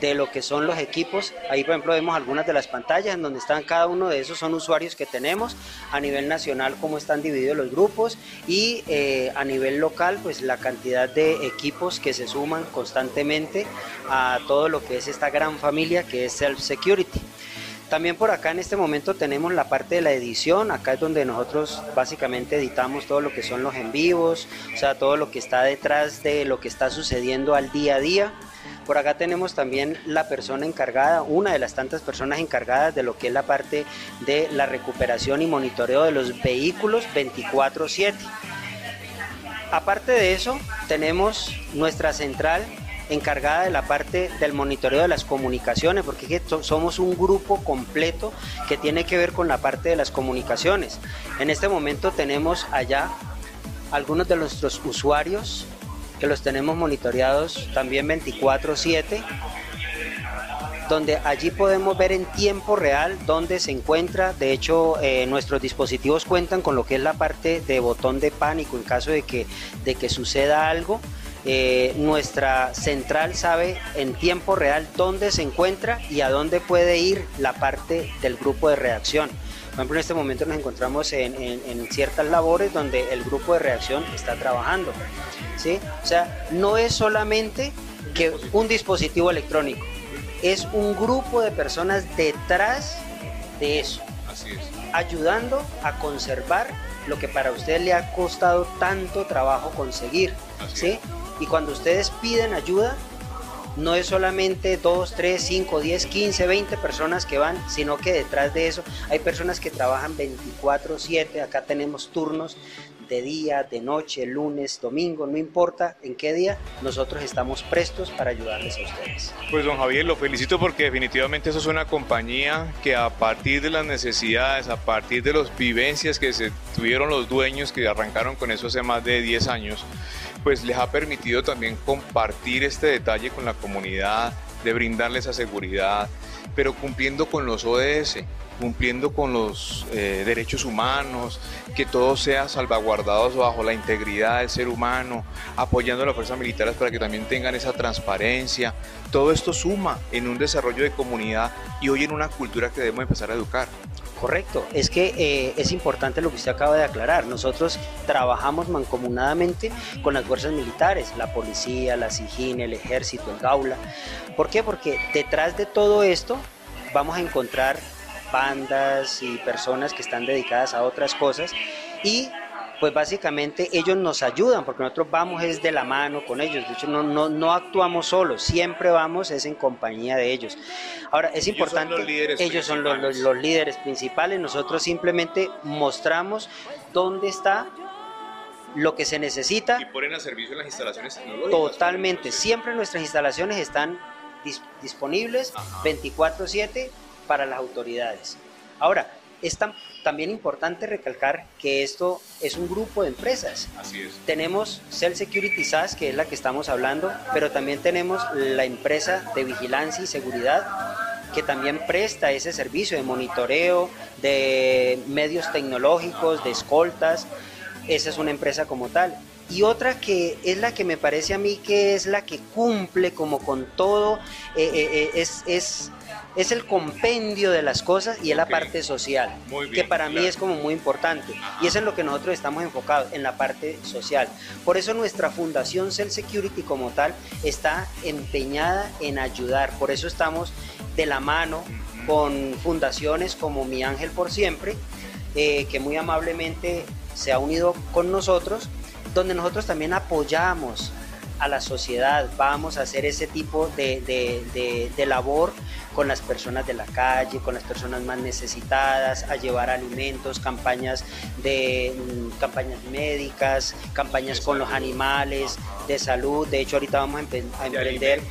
de lo que son los equipos. Ahí, por ejemplo, vemos algunas de las pantallas en donde están cada uno de esos son usuarios que tenemos a nivel nacional, cómo están divididos los grupos y eh, a nivel local, pues la cantidad de equipos que se suman constantemente a todo lo que es esta gran familia que es Self Security. También por acá en este momento tenemos la parte de la edición, acá es donde nosotros básicamente editamos todo lo que son los en vivos, o sea, todo lo que está detrás de lo que está sucediendo al día a día. Por acá tenemos también la persona encargada, una de las tantas personas encargadas de lo que es la parte de la recuperación y monitoreo de los vehículos 24/7. Aparte de eso, tenemos nuestra central encargada de la parte del monitoreo de las comunicaciones, porque somos un grupo completo que tiene que ver con la parte de las comunicaciones. En este momento tenemos allá algunos de nuestros usuarios que los tenemos monitoreados también 24/7 donde allí podemos ver en tiempo real dónde se encuentra. De hecho, eh, nuestros dispositivos cuentan con lo que es la parte de botón de pánico en caso de que, de que suceda algo. Eh, nuestra central sabe en tiempo real dónde se encuentra y a dónde puede ir la parte del grupo de reacción. Por ejemplo, en este momento nos encontramos en, ciertas labores donde el grupo de reacción está trabajando. ¿sí? O sea, no es solamente que un dispositivo electrónico, es un grupo de personas detrás de eso. Ayudando a conservar lo que para usted le ha costado tanto trabajo conseguir. ¿sí? Y cuando ustedes piden ayuda, no es solamente 2, 3, 5, 10, 15, 20 personas que van, sino que detrás de eso hay personas que trabajan 24, 7, acá tenemos turnos de día, de noche, lunes, domingo, no importa en qué día, nosotros estamos prestos para ayudarles a ustedes. Pues don Javier, lo felicito porque definitivamente eso es una compañía que a partir de las necesidades, a partir de las vivencias que tuvieron los dueños que arrancaron con eso hace más de 10 años, pues les ha permitido también compartir este detalle con la comunidad, de brindarles esa seguridad, pero cumpliendo con los ODS cumpliendo con los eh, derechos humanos, que todo sea salvaguardado bajo la integridad del ser humano, apoyando a las fuerzas militares para que también tengan esa transparencia. Todo esto suma en un desarrollo de comunidad y hoy en una cultura que debemos empezar a educar. Correcto, es que eh, es importante lo que usted acaba de aclarar. Nosotros trabajamos mancomunadamente con las fuerzas militares, la policía, la SIGIN, el ejército, el Gaula. ¿Por qué? Porque detrás de todo esto vamos a encontrar bandas y personas que están dedicadas a otras cosas y pues básicamente ellos nos ayudan porque nosotros vamos es de la mano con ellos, de hecho no, no, no actuamos solos, siempre vamos es en compañía de ellos. Ahora es importante, ellos son los, los, líderes principales, nosotros simplemente mostramos dónde está lo que se necesita. Y ponen a servicio las instalaciones tecnológicas. Totalmente, siempre nuestras instalaciones están disponibles 24/7 para las autoridades. Ahora, es también importante recalcar que esto es un grupo de empresas. Así es. Tenemos Cell Security SAS, que es la que estamos hablando, pero también tenemos la empresa de vigilancia y seguridad que también presta ese servicio de monitoreo, de medios tecnológicos, de escoltas. Esa es una empresa como tal. Y otra que es la que me parece a mí que es la que cumple como con todo, eh, eh, eh, es, es es el compendio de las cosas y es la parte social, que para mí es como muy importante. Y eso es en lo que nosotros estamos enfocados, en la parte social. Por eso nuestra fundación Cell Security como tal está empeñada en ayudar. Por eso estamos de la mano con fundaciones como Mi Ángel por Siempre, eh, que muy amablemente se ha unido con nosotros, donde nosotros también apoyamos a la sociedad, vamos a hacer ese tipo de, de, de, labor con las personas de la calle, con las personas más necesitadas, a llevar alimentos, campañas de mm, campañas médicas, campañas con los animales, de salud. De hecho, ahorita vamos a, emprender,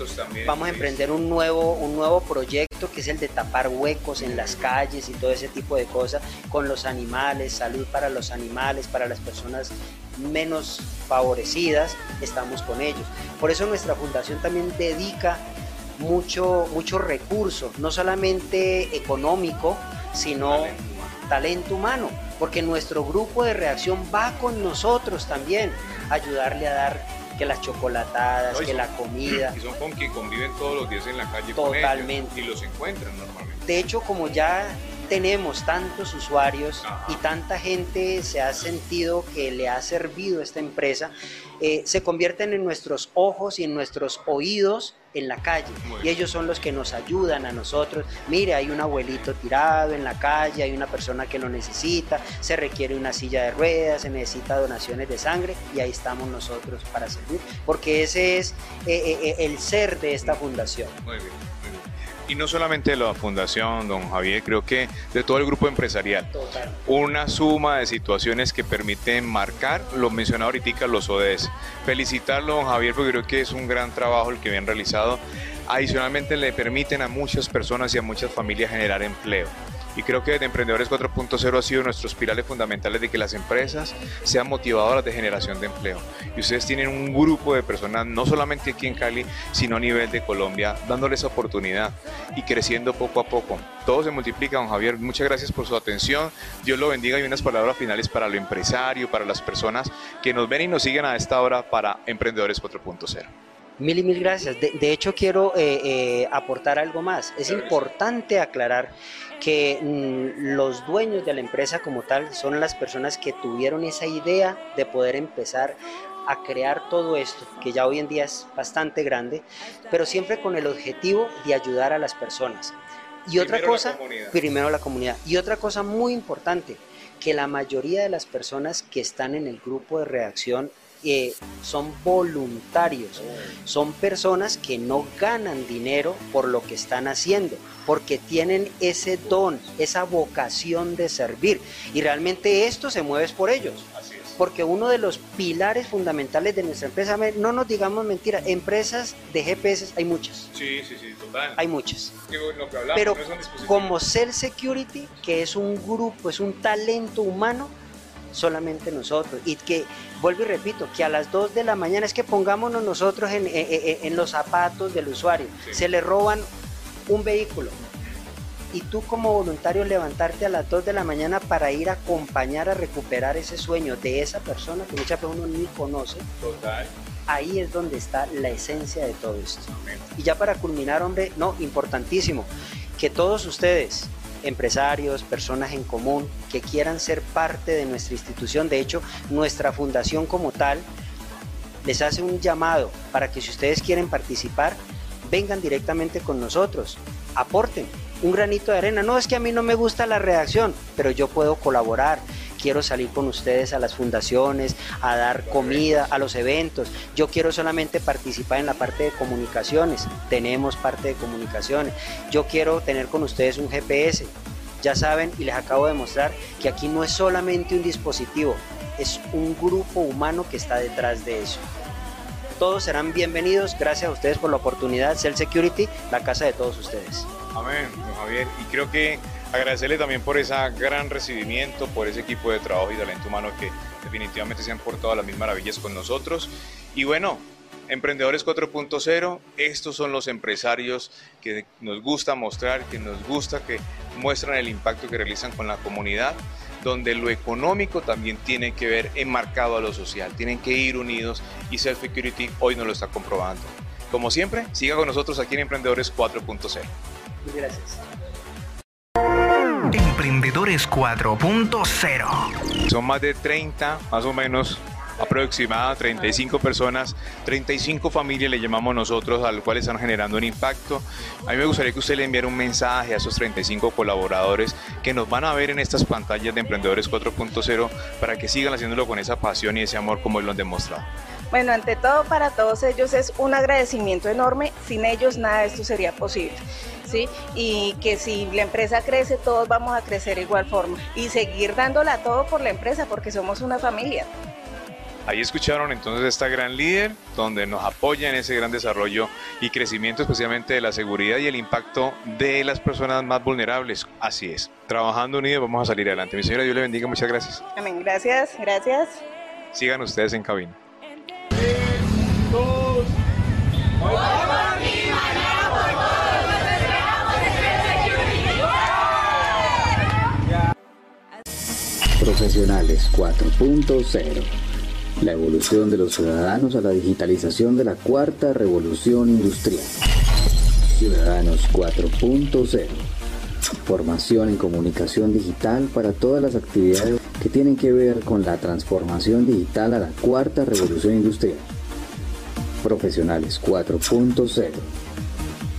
vamos a emprender un nuevo, un nuevo proyecto que es el de tapar huecos en las calles y todo ese tipo de cosas con los animales, salud para los animales, para las personas menos favorecidas, estamos con ellos. Por eso nuestra fundación también dedica mucho, mucho recurso, no solamente económico, sino talento humano, porque nuestro grupo de reacción va con nosotros también, a ayudarle a dar que las chocolatadas, que la comida. Y son con quien conviven todos los días en la calle Totalmente. y los encuentran normalmente. De hecho, como ya tenemos tantos usuarios y tanta gente se ha sentido que le ha servido esta empresa, eh, se convierten en nuestros ojos y en nuestros oídos en la calle. Y ellos son los que nos ayudan a nosotros. Mire, hay un abuelito tirado en la calle, hay una persona que lo necesita, se requiere una silla de ruedas, se necesita donaciones de sangre y ahí estamos nosotros para servir, porque ese es eh, eh, eh, el ser de esta fundación. Muy bien, muy bien. Y no solamente de la fundación, don Javier, creo que de todo el grupo empresarial. Una suma de situaciones que permiten marcar, lo mencionaba ahorita los ODS. Felicitarlo, don Javier, porque creo que es un gran trabajo el que bien realizado. Adicionalmente le permiten a muchas personas y a muchas familias generar empleo. Y creo que desde Emprendedores 4.0 ha sido nuestros pilares fundamentales de que las empresas sean motivadoras de generación de empleo. Y ustedes tienen un grupo de personas, no solamente aquí en Cali, sino a nivel de Colombia, dándoles oportunidad y creciendo poco a poco. Todo se multiplica, don Javier. Muchas gracias por su atención. Dios lo bendiga y unas palabras finales para lo empresario, para las personas que nos ven y nos siguen a esta hora para Emprendedores 4.0. Mil y mil gracias. De, de hecho, quiero eh, eh, aportar algo más. Es importante aclarar que mm, los dueños de la empresa como tal son las personas que tuvieron esa idea de poder empezar a crear todo esto, que ya hoy en día es bastante grande, pero siempre con el objetivo de ayudar a las personas. Y otra Primero cosa, primero la comunidad. Y otra cosa muy importante, que la mayoría de las personas que están en el grupo de reacción eh, son voluntarios, son personas que no ganan dinero por lo que están haciendo, porque tienen ese don, esa vocación de servir. Y realmente esto se mueve por ellos. Porque uno de los pilares fundamentales de nuestra empresa, no nos digamos mentira, empresas de GPS hay muchas, Sí, sí, sí, total. hay muchas. Digo, lo que hablamos, Pero no como Cell Security, que es un grupo, es un talento humano, solamente nosotros. Y que, vuelvo y repito, que a las 2 de la mañana es que pongámonos nosotros en, en- en- en los zapatos del usuario. Se le roban un vehículo. Y tú como voluntario levantarte a las 2 de la mañana para ir a acompañar a recuperar ese sueño de esa persona que muchas veces uno ni conoce, Total. ahí es donde está la esencia de todo esto. Y ya para culminar, hombre, no, importantísimo, que todos ustedes, empresarios, personas en común, que quieran ser parte de nuestra institución, de hecho, nuestra fundación como tal, les hace un llamado para que si ustedes quieren participar, vengan directamente con nosotros, aporten un granito de arena. No es que a mí no me gusta la reacción, pero yo puedo colaborar. Quiero salir con ustedes a las fundaciones, a dar comida, a los eventos. Yo quiero solamente participar en la parte de comunicaciones. Tenemos parte de comunicaciones. Yo quiero tener con ustedes un GPS. Ya saben y les acabo de mostrar que aquí no es solamente un dispositivo, es un grupo humano que está detrás de eso. Todos serán bienvenidos. Gracias a ustedes por la oportunidad. Cell Security, la casa de todos ustedes. Amén, don Javier. Y creo que agradecerle también por ese gran recibimiento, por ese equipo de trabajo y talento humano que definitivamente se han portado las mismas maravillas con nosotros. Y bueno, Emprendedores 4.0, estos son los empresarios que nos gusta mostrar, que nos gusta que muestran el impacto que realizan con la comunidad, donde lo económico también tiene que ver enmarcado a lo social, tienen que ir unidos y Self Security hoy nos lo está comprobando. Como siempre, siga con nosotros aquí en Emprendedores 4.0. Gracias. Emprendedores 4.0. Son más de 30, más o menos, aproximada 35 personas, 35 familias le llamamos nosotros, a los cuales están generando un impacto. A mí me gustaría que usted le enviara un mensaje a esos 35 colaboradores que nos van a ver en estas pantallas de Emprendedores 4.0 para que sigan haciéndolo con esa pasión y ese amor como lo han demostrado. Bueno, ante todo para todos ellos es un agradecimiento enorme. Sin ellos nada de esto sería posible. ¿sí? Y que si la empresa crece, todos vamos a crecer de igual forma. Y seguir dándola todo por la empresa, porque somos una familia. Ahí escucharon entonces esta gran líder, donde nos apoya en ese gran desarrollo y crecimiento, especialmente de la seguridad y el impacto de las personas más vulnerables. Así es, trabajando unidos vamos a salir adelante. Mi señora, Dios le bendiga, muchas gracias. Amén. Gracias, gracias. Sigan ustedes en cabina. Profesionales 4.0. La evolución de los ciudadanos a la digitalización de la cuarta revolución industrial. Ciudadanos 4.0. Formación en comunicación digital para todas las actividades que tienen que ver con la transformación digital a la cuarta revolución industrial. Profesionales 4.0.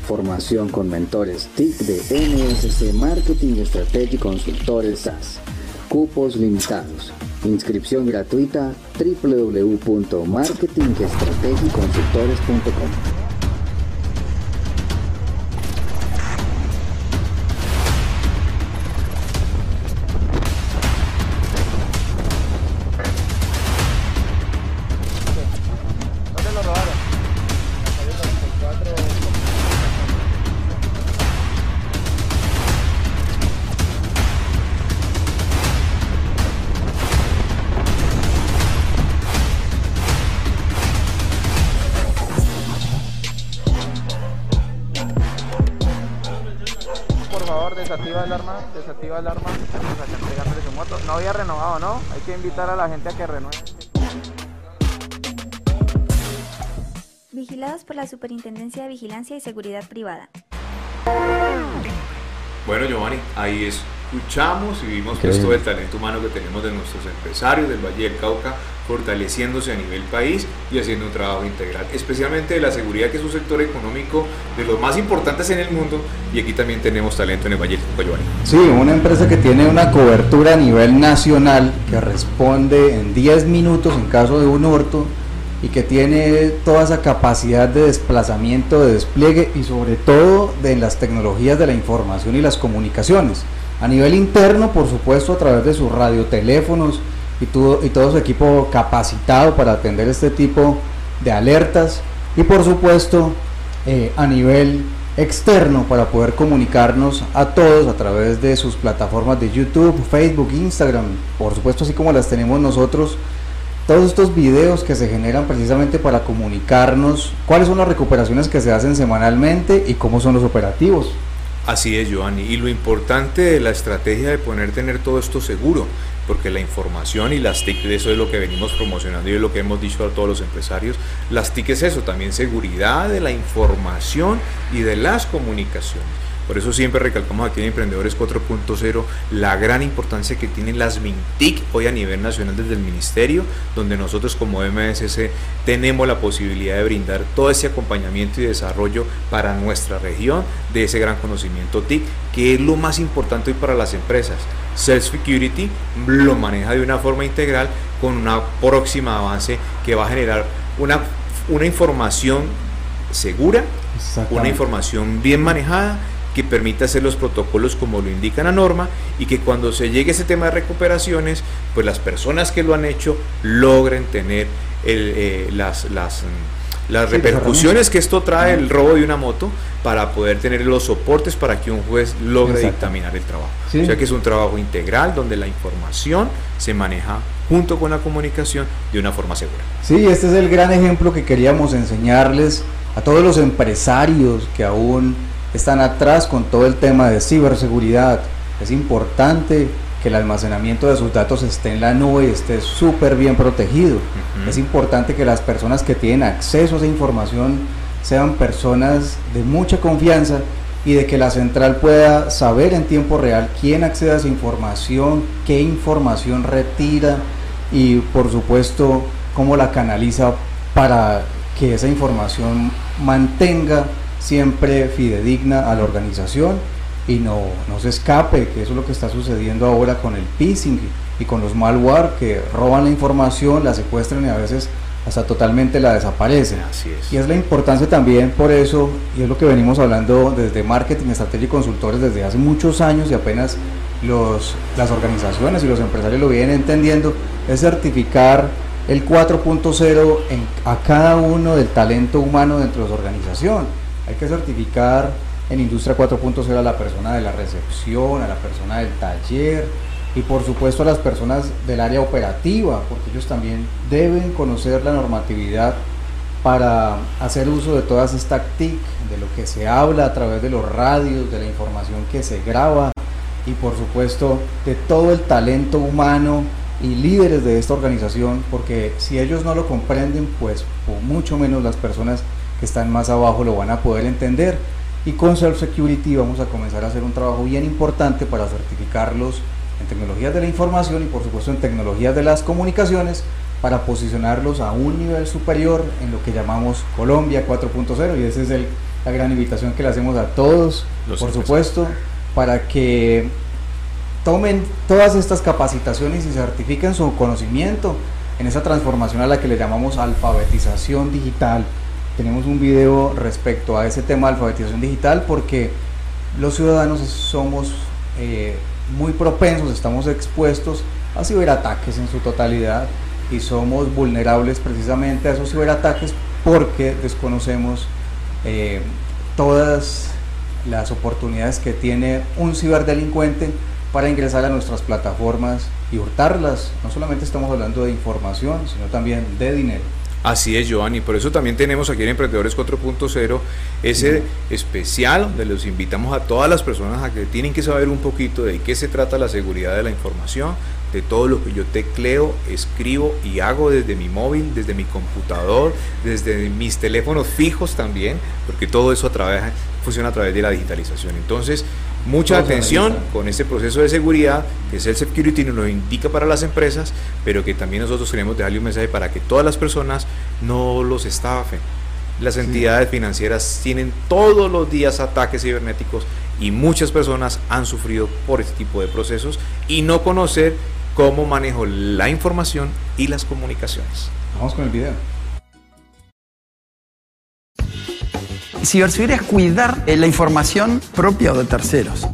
Formación con mentores TIC de NSC Marketing Estrategia y Consultores SAS. Cupos limitados. Inscripción gratuita www.marketingestrategiconsultores.com. desactiva el arma. Vamos a entregándole su moto. No había renovado, ¿no? Hay que invitar a la gente a que renueve. Vigilados por la Superintendencia de Vigilancia y Seguridad Privada. Bueno, Giovanni, ahí escuchamos y vimos pues, todo el talento humano que tenemos de nuestros empresarios del Valle del Cauca, fortaleciéndose a nivel país y haciendo un trabajo integral, especialmente de la seguridad, que es un sector económico de los más importantes en el mundo, y aquí también tenemos talento en el Valle del. Sí, una empresa que tiene una cobertura a nivel nacional que responde en 10 minutos en caso de un hurto y que tiene toda esa capacidad de desplazamiento, de despliegue y sobre todo de las tecnologías de la información y las comunicaciones. A nivel interno, por supuesto, a través de sus radioteléfonos y todo, y todo su equipo capacitado para atender este tipo de alertas y por supuesto eh, a nivel externo para poder comunicarnos a todos a través de sus plataformas de YouTube, Facebook, Instagram, por supuesto así como las tenemos nosotros, todos estos videos que se generan precisamente para comunicarnos cuáles son las recuperaciones que se hacen semanalmente y cómo son los operativos. Así es, Giovanni. Y lo importante de la estrategia de poder tener todo esto seguro, porque la información y las TIC, eso es lo que venimos promocionando y es lo que hemos dicho a todos los empresarios. Las TIC es eso, también seguridad de la información y de las comunicaciones. Por eso siempre recalcamos aquí en Emprendedores 4.0 la gran importancia que tienen las MINTIC hoy a nivel nacional desde el Ministerio, donde nosotros como MSC tenemos la posibilidad de brindar todo ese acompañamiento y desarrollo para nuestra región de ese gran conocimiento TIC, que es lo más importante hoy para las empresas. Self Security lo maneja de una forma integral con una próxima avance que va a generar una, una información segura, una información bien manejada que permita hacer los protocolos como lo indica la norma y que cuando se llegue a ese tema de recuperaciones, pues las personas que lo han hecho logren tener el, eh, las, las, las repercusiones que esto trae el robo de una moto para poder tener los soportes para que un juez logre Exacto. dictaminar el trabajo. Sí. O sea que es un trabajo integral donde la información se maneja junto con la comunicación de una forma segura. Sí, este es el gran ejemplo que queríamos enseñarles a todos los empresarios que aún están atrás con todo el tema de ciberseguridad. Es importante que el almacenamiento de sus datos esté en la nube y esté súper bien protegido. Es importante que las personas que tienen acceso a esa información sean personas de mucha confianza y de que la central pueda saber en tiempo real quién accede a esa información, qué información retira y por supuesto cómo la canaliza para que esa información mantenga siempre fidedigna a la organización y no, no se escape, que eso es lo que está sucediendo ahora con el phishing y con los malware que roban la información, la secuestran y a veces hasta totalmente la desaparecen. Así es. Y es la importancia también por eso, y es lo que venimos hablando desde marketing, estrategia y consultores desde hace muchos años y apenas los, las organizaciones y los empresarios lo vienen entendiendo, es certificar el 4.0 en- a cada uno del talento humano dentro de su organización. Hay que certificar en Industria 4.0 a la persona de la recepción, a la persona del taller y por supuesto a las personas del área operativa, porque ellos también deben conocer la normatividad para hacer uso de todas estas TIC, de lo que se habla a través de los radios, de la información que se graba y por supuesto de todo el talento humano y líderes de esta organización, porque si ellos no lo comprenden, pues mucho menos las personas que están más abajo lo van a poder entender. Y con Self Security vamos a comenzar a hacer un trabajo bien importante para certificarlos en tecnologías de la información y por supuesto en tecnologías de las comunicaciones para posicionarlos a un nivel superior en lo que llamamos Colombia 4.0 y esa es el, la gran invitación que le hacemos a todos, por supuesto, para que tomen todas estas capacitaciones y certifiquen su conocimiento en esa transformación a la que le llamamos alfabetización digital. Tenemos un video respecto a ese tema de alfabetización digital porque los ciudadanos somos eh, muy propensos, estamos expuestos a ciberataques en su totalidad y somos vulnerables precisamente a esos ciberataques porque desconocemos eh, todas las oportunidades que tiene un ciberdelincuente para ingresar a nuestras plataformas y hurtarlas. No solamente estamos hablando de información, sino también de dinero. Así es, Giovanni. Por eso también tenemos aquí en Emprendedores 4.0 ese especial donde los invitamos a todas las personas a que tienen que saber un poquito de qué se trata la seguridad de la información, de todo lo que yo tecleo, escribo y hago desde mi móvil, desde mi computador, desde mis teléfonos fijos también, porque todo eso a través, funciona a través de la digitalización. Entonces, Mucha atención con este proceso de seguridad que es el Security nos lo indica para las empresas, pero que también nosotros queremos dejarle un mensaje para que todas las personas no los estafen. Las entidades financieras tienen todos los días ataques cibernéticos y muchas personas han sufrido por este tipo de procesos y no conocer cómo manejo la información y las comunicaciones. Vamos con el video. Ciberseguridad es cuidar la información propia o de terceros.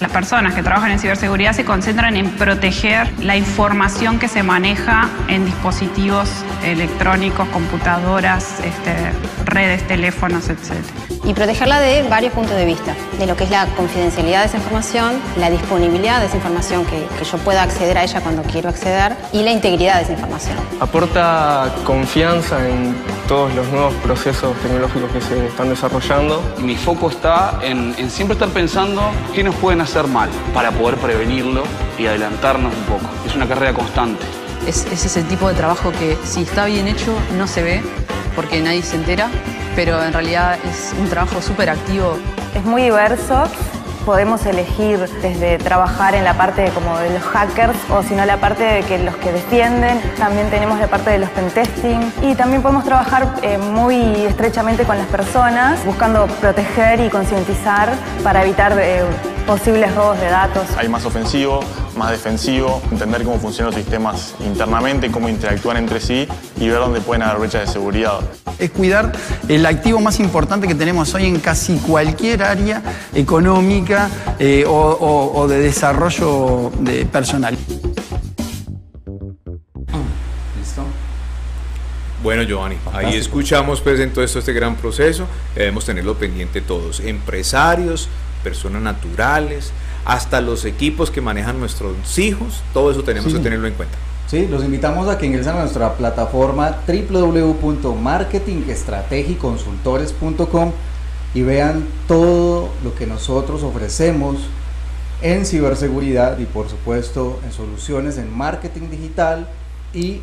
Las personas que trabajan en ciberseguridad se concentran en proteger la información que se maneja en dispositivos electrónicos, computadoras, este, redes, teléfonos, etc. Y protegerla de varios puntos de vista, de lo que es la confidencialidad de esa información, la disponibilidad de esa información, que, que yo pueda acceder a ella cuando quiero acceder, y la integridad de esa información. Aporta confianza en todos los nuevos procesos tecnológicos que se están desarrollando. Mi foco está en, en siempre estar pensando qué nos pueden hacer mal para poder prevenirlo y adelantarnos un poco. Es una carrera constante. Es, es ese tipo de trabajo que si está bien hecho no se ve porque nadie se entera, pero en realidad es un trabajo súper activo. Es muy diverso, podemos elegir desde trabajar en la parte de, como de los hackers o si no la parte de que los que defienden, también tenemos la parte de los pentesting y también podemos trabajar eh, muy estrechamente con las personas buscando proteger y concientizar para evitar eh, posibles robos de datos. Hay más ofensivo, más defensivo, entender cómo funcionan los sistemas internamente, cómo interactúan entre sí y ver dónde pueden haber brechas de seguridad. Es cuidar el activo más importante que tenemos hoy en casi cualquier área económica eh, o, o, o de desarrollo de personal. ¿Listo? Bueno, Giovanni, ahí escuchamos pues en todo esto este gran proceso, debemos tenerlo pendiente todos, empresarios, personas naturales, hasta los equipos que manejan nuestros hijos, todo eso tenemos Sí. que tenerlo en cuenta. Sí, los invitamos a que ingresen a nuestra plataforma www.marketingestrategiconsultores.com y vean todo lo que nosotros ofrecemos en ciberseguridad y por supuesto en soluciones en marketing digital y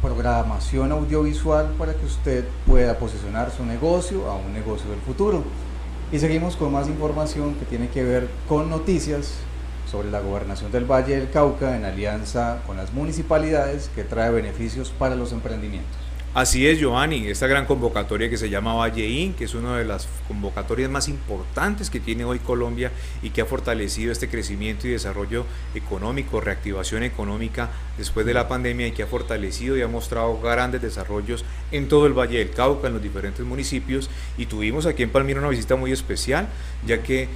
programación audiovisual para que usted pueda posicionar su negocio a un negocio del futuro. Y seguimos con más información que tiene que ver con noticias sobre la gobernación del Valle del Cauca en alianza con las municipalidades que trae beneficios para los emprendimientos. Así es, Giovanni, esta gran convocatoria que se llama Valleín, que es una de las convocatorias más importantes que tiene hoy Colombia y que ha fortalecido este crecimiento y desarrollo económico, reactivación económica después de la pandemia y que ha fortalecido y ha mostrado grandes desarrollos en todo el Valle del Cauca, en los diferentes municipios. Y tuvimos aquí en Palmira una visita muy especial, ya que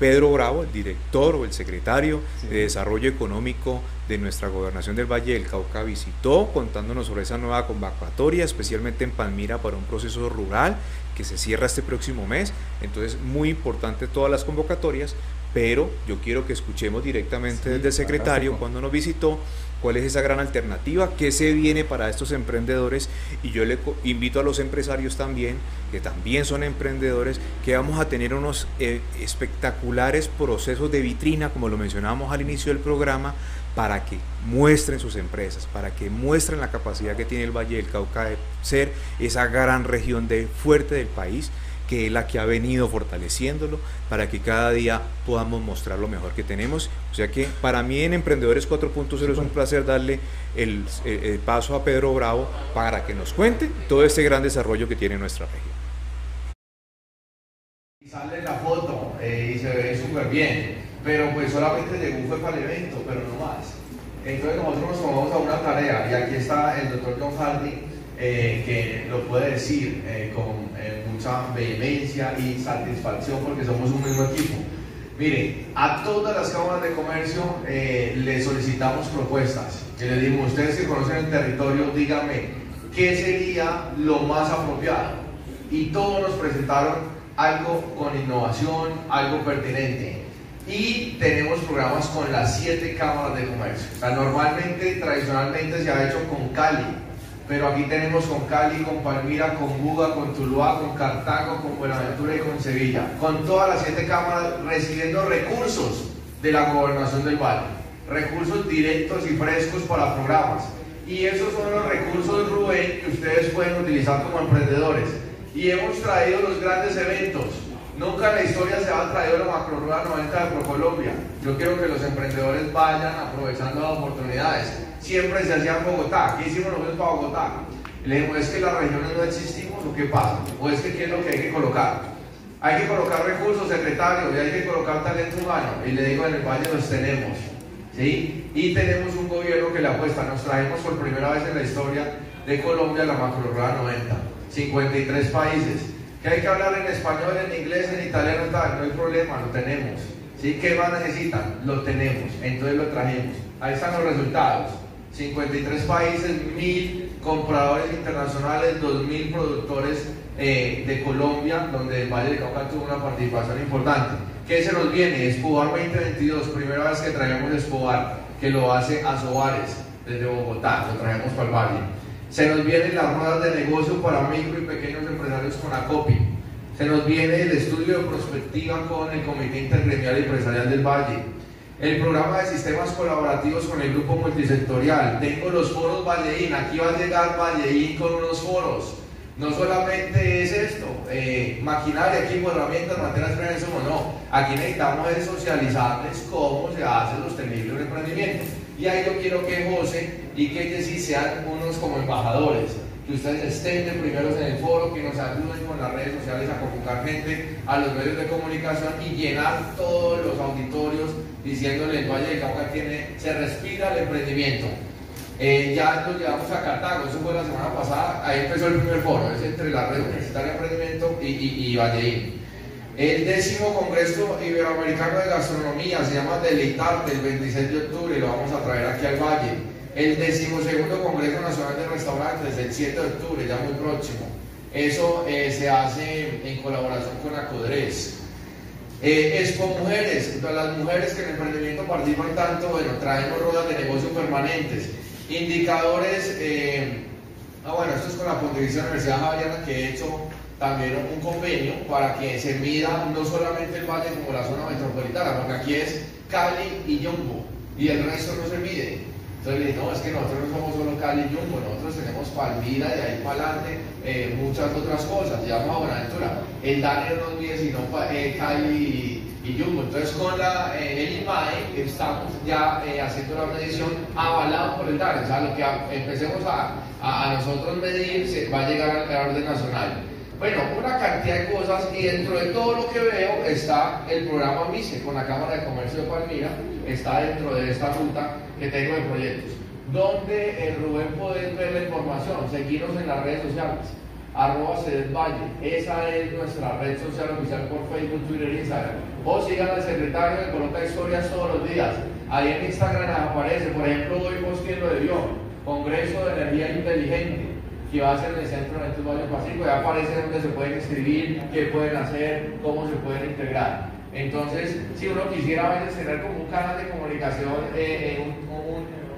Pedro Bravo, el director o el secretario de Desarrollo Económico de nuestra gobernación del Valle del Cauca, visitó contándonos sobre esa nueva convocatoria, especialmente en Palmira para un proceso rural que se cierra este próximo mes. Entonces, muy importante todas las convocatorias, pero yo quiero que escuchemos directamente desde el secretario fantástico. cuando nos visitó cuál es esa gran alternativa, qué se viene para estos emprendedores y yo le invito a los empresarios también, que también son emprendedores, que vamos a tener unos eh, espectaculares procesos de vitrina, como lo mencionábamos al inicio del programa, para que muestren sus empresas, para que muestren la capacidad que tiene el Valle del Cauca de ser esa gran región de fuerte del país que es la que ha venido fortaleciéndolo para que cada día podamos mostrar lo mejor que tenemos. O sea que para mí en Emprendedores 4.0 es un placer darle el, el paso a Pedro Bravo para que nos cuente todo este gran desarrollo que tiene nuestra región. Sale la foto eh, y se ve súper bien, pero pues solamente llegó fue para el evento, pero no más. Entonces nosotros nos tomamos a una tarea y aquí está el doctor John Hardy eh, que lo puede decir eh, con mucha vehemencia y satisfacción porque somos un mismo equipo. Miren, a todas las cámaras de comercio le solicitamos propuestas. Y le dimos, ustedes que conocen el territorio, díganme, ¿qué sería lo más apropiado? Y todos nos presentaron algo con innovación, algo pertinente. Y tenemos programas con las siete cámaras de comercio. O sea, normalmente, tradicionalmente se ha hecho con Cali, pero aquí tenemos con Cali, con Palmira, con Buga, con Tuluá, con Cartago, con Buenaventura y con Sevilla. Con todas las siete cámaras recibiendo recursos de la gobernación del valle. Recursos directos y frescos para programas. Y esos son los recursos, Rubén, que ustedes pueden utilizar como emprendedores y hemos traído los grandes eventos. Nunca en la historia se ha traído la Macrorueda 90 de ProColombia. Yo quiero que los emprendedores vayan aprovechando las oportunidades. Siempre se hacía en Bogotá. ¿Qué hicimos nosotros para Bogotá? Le dijimos, ¿es que las regiones no existimos o qué pasa? ¿O es que qué es lo que hay que colocar? Hay que colocar recursos, secretarios, y hay que colocar talento humano. Y le digo, en el Valle los tenemos. ¿sí? Y tenemos un gobierno que le apuesta. Nos traemos por primera vez en la historia de Colombia la Macrorueda 90. 53 países. Que hay que hablar en español, en inglés, en italiano, tal, no hay problema, lo tenemos. ¿Sí? ¿Qué más necesitan? Lo tenemos, entonces lo trajimos. Ahí están los resultados. 53 países, 1000 compradores internacionales, 2000 productores eh, de Colombia, donde el Valle de Cauca tuvo una participación importante. ¿Qué se nos viene? Espobar 2022, primera vez que traemos Espobar, que lo hace a Soares desde Bogotá, lo traemos para el Valle. Se nos vienen las ruedas de negocio para micro y pequeños empresarios con ACOPI. Se nos viene el estudio de prospectiva con el Comité Intergremial Empresarial del Valle. El programa de sistemas colaborativos con el grupo multisectorial. Tengo los foros Valleín. Aquí va a llegar Valleín con unos foros. No solamente es esto, eh, maquinaria, equipo, herramientas, materias primas, o no. Aquí necesitamos es socializarles cómo se hace sostenible un emprendimiento. Y ahí yo quiero que José y que sí sean unos como embajadores, que ustedes estén de primeros en el foro, que nos ayuden con las redes sociales a convocar gente a los medios de comunicación y llenar todos los auditorios diciéndole el Valle de Cauca tiene, se respira el emprendimiento. Eh, ya nos llevamos a Cartago, eso fue la semana pasada, ahí empezó el primer foro, es entre la red universitaria de emprendimiento y, y, y Valleín. El décimo Congreso Iberoamericano de Gastronomía se llama Deleitarte el 26 de octubre y lo vamos a traer aquí al Valle. El decimosegundo Congreso Nacional de Restaurantes el 7 de octubre, ya muy próximo. Eso eh, se hace en colaboración con Acodres. Eh, Expo Mujeres, las mujeres que en el emprendimiento participan tanto, bueno, traemos ruedas de negocio permanentes. Indicadores, eh, ah bueno, esto es con la Pontificia Universidad Javeriana que he hecho también un convenio para que se mida no solamente el valle como la zona metropolitana, porque aquí es Cali y Yumbo, y el resto no se mide. Entonces le dije, no, es que nosotros no somos solo Cali y Yumbo, nosotros tenemos Palmira, de ahí para adelante, eh, muchas otras cosas, llevamos a Buenaventura. El DANE no mide sino eh, Cali y, Yumbo. Entonces con la, eh, el IMAE estamos ya haciendo la medición avalado por el DANE, o sea, lo que empecemos a, a, a nosotros medir se va a llegar al orden nacional. Bueno, una cantidad de cosas y dentro de todo lo que veo está el programa MISE con la Cámara de Comercio de Palmira, está dentro de esta ruta que tengo de proyectos. Donde en Rubén podés ver la información, seguirnos en las redes sociales, arroba Valle, esa es nuestra red social oficial por Facebook, Twitter e Instagram. O sigan al secretario que coloca historias todos los días. Ahí en Instagram aparece, por ejemplo, hoy posteando de Dios, Congreso de Energía Inteligente que va a ser en el centro de estos Valle Pacífico, ya aparece donde se pueden inscribir, qué pueden hacer, cómo se pueden integrar. Entonces, si uno quisiera a tener como un canal de comunicación, eh, eh un,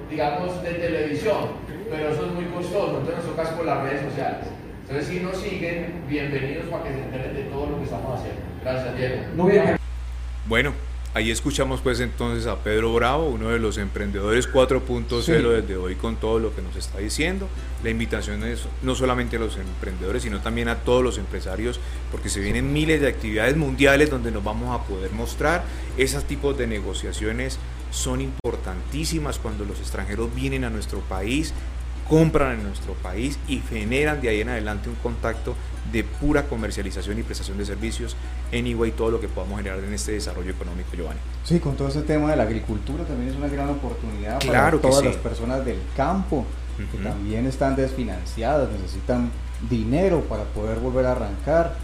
digamos, de televisión, pero eso es muy costoso, entonces nos toca por las redes sociales. Entonces, si nos siguen, bienvenidos para que se enteren de todo lo que estamos haciendo. Gracias, Diego. Muy bien. Bueno, Ahí escuchamos pues entonces a Pedro Bravo, uno de los emprendedores 4.0 Sí. desde hoy con todo lo que nos está diciendo. La invitación es no solamente a los emprendedores, sino también a todos los empresarios, porque se vienen miles de actividades mundiales donde nos vamos a poder mostrar. Esos tipos de negociaciones son importantísimas cuando los extranjeros vienen a nuestro país, compran en nuestro país y generan de ahí en adelante un contacto de pura comercialización y prestación de servicios en igual todo lo que podamos generar en este desarrollo económico, Giovanni. Sí, con todo ese tema de la agricultura también es una gran oportunidad Claro para todas sí. las personas del campo que Ujú. también están desfinanciadas, necesitan dinero para poder volver a arrancar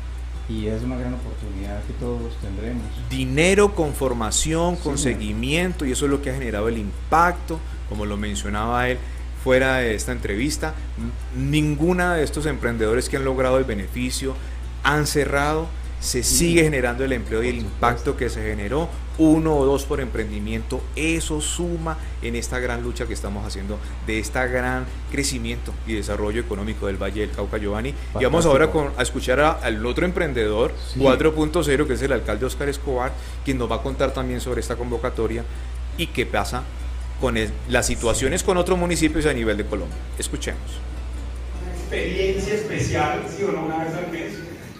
y es una gran oportunidad que todos tendremos. Dinero con formación, con Sí. seguimiento y eso es lo que ha generado el impacto, como lo mencionaba él fuera de esta entrevista. Ninguna de estos emprendedores que han logrado el beneficio han cerrado, se sigue generando el empleo y el impacto que se generó, uno o dos por emprendimiento, eso suma en esta gran lucha que estamos haciendo de este gran crecimiento y desarrollo económico del Valle del Cauca, Giovanni. Y vamos ahora con- a escuchar a- al otro emprendedor, Sí. 4.0, que es el alcalde Oscar Escobar, quien nos va a contar también sobre esta convocatoria y qué pasa con el- las situaciones con otros municipios a nivel de Colombia. Escuchemos. experiencia especial, sí o no, una vez al mes,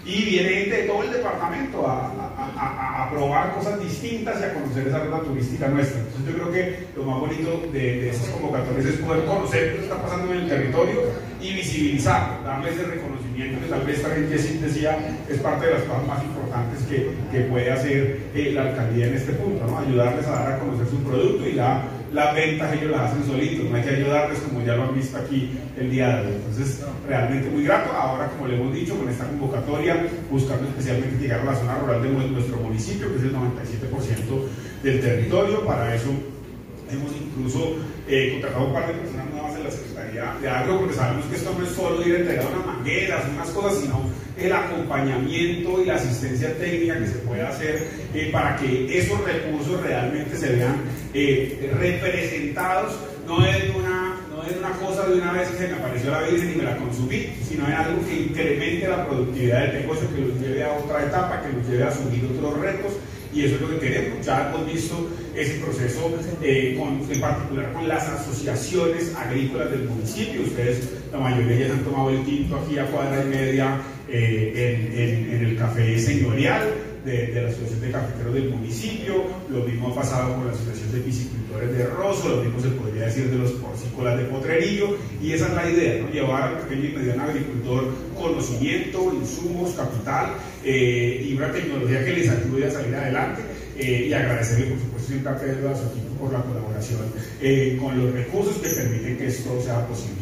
y viene gente de todo el departamento a, a- a- a probar cosas distintas y a conocer esa ruta turística nuestra. Entonces yo creo que lo más bonito de, de convocatorias es poder conocer lo que está pasando en el territorio y visibilizar, darle ese reconocimiento que tal vez esta gente sí decía es parte de las cosas más importantes que, que puede hacer eh, la alcaldía en este punto, ¿no? ayudarles a dar a conocer su producto y la, las ventas ellos las hacen solitos, no hay que ayudarles como ya lo han visto aquí el día de hoy. Entonces, realmente muy grato. Ahora, como le hemos dicho, con esta convocatoria, buscando especialmente llegar a la zona rural de nuestro municipio, que es el 97% del territorio. Para eso hemos incluso eh, contratado un par de personas nuevas en la Secretaría de Agro, porque sabemos que esto no es solo ir a entregar unas mangueras, unas cosas, sino el acompañamiento y la asistencia técnica que se puede hacer eh, para que esos recursos realmente se vean eh, representados, no es una es una cosa de una vez que se me apareció la Virgen y me la consumí, sino es algo que incremente la productividad del negocio, que los lleve a otra etapa, que los lleve a asumir otros retos, y eso es lo que queremos. Ya hemos visto ese proceso, eh, en particular con las asociaciones agrícolas del municipio. Ustedes, la mayoría ya han tomado el tinto aquí a cuadra y media eh, en el café señorial de, de la Asociación de Cafeteros del municipio, lo mismo ha pasado con la Asociación de Piscicultores de Rosso, lo mismo se podría decir de los porcícolas de Potrerillo, y esa es la idea, ¿no? llevar al pequeño y mediano agricultor conocimiento, insumos, capital eh, y una tecnología que les ayude a salir adelante. eh, y agradecerle, por supuesto, siempre a su equipo por la colaboración eh, con los recursos que permiten que esto sea posible.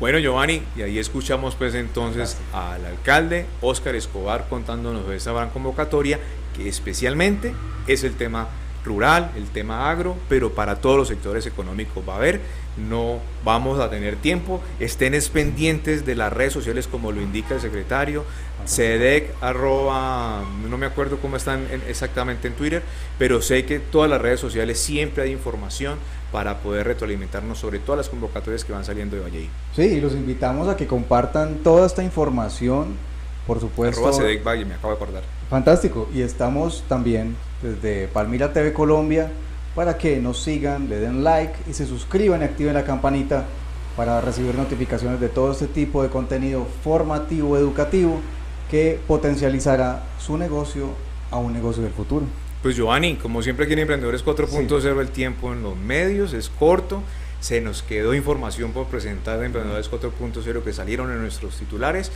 Bueno, Giovanni, y ahí escuchamos pues entonces al alcalde Óscar Escobar contándonos de esta gran convocatoria, que especialmente es el tema rural, el tema agro, pero para todos los sectores económicos va a haber, no vamos a tener tiempo, estén es pendientes de las redes sociales como lo indica el secretario, cedec arroba, no me acuerdo cómo están en- exactamente en Twitter, pero sé que todas las redes sociales siempre hay información para poder retroalimentarnos sobre todas las convocatorias que van saliendo de Valladolid. Sí, y los invitamos a que compartan toda esta información, por supuesto. Arroba Sedec Valle, me acabo de acordar. Fantástico. Y estamos también desde Palmira TV Colombia para que nos sigan, le den like y se suscriban y activen la campanita para recibir notificaciones de todo este tipo de contenido formativo, educativo que potencializará su negocio a un negocio del futuro. Pues Giovanni, como siempre aquí en Emprendedores 4.0 el tiempo en los medios es corto. Se nos quedó información por presentar de Emprendedores 4.0 que salieron en nuestros titulares,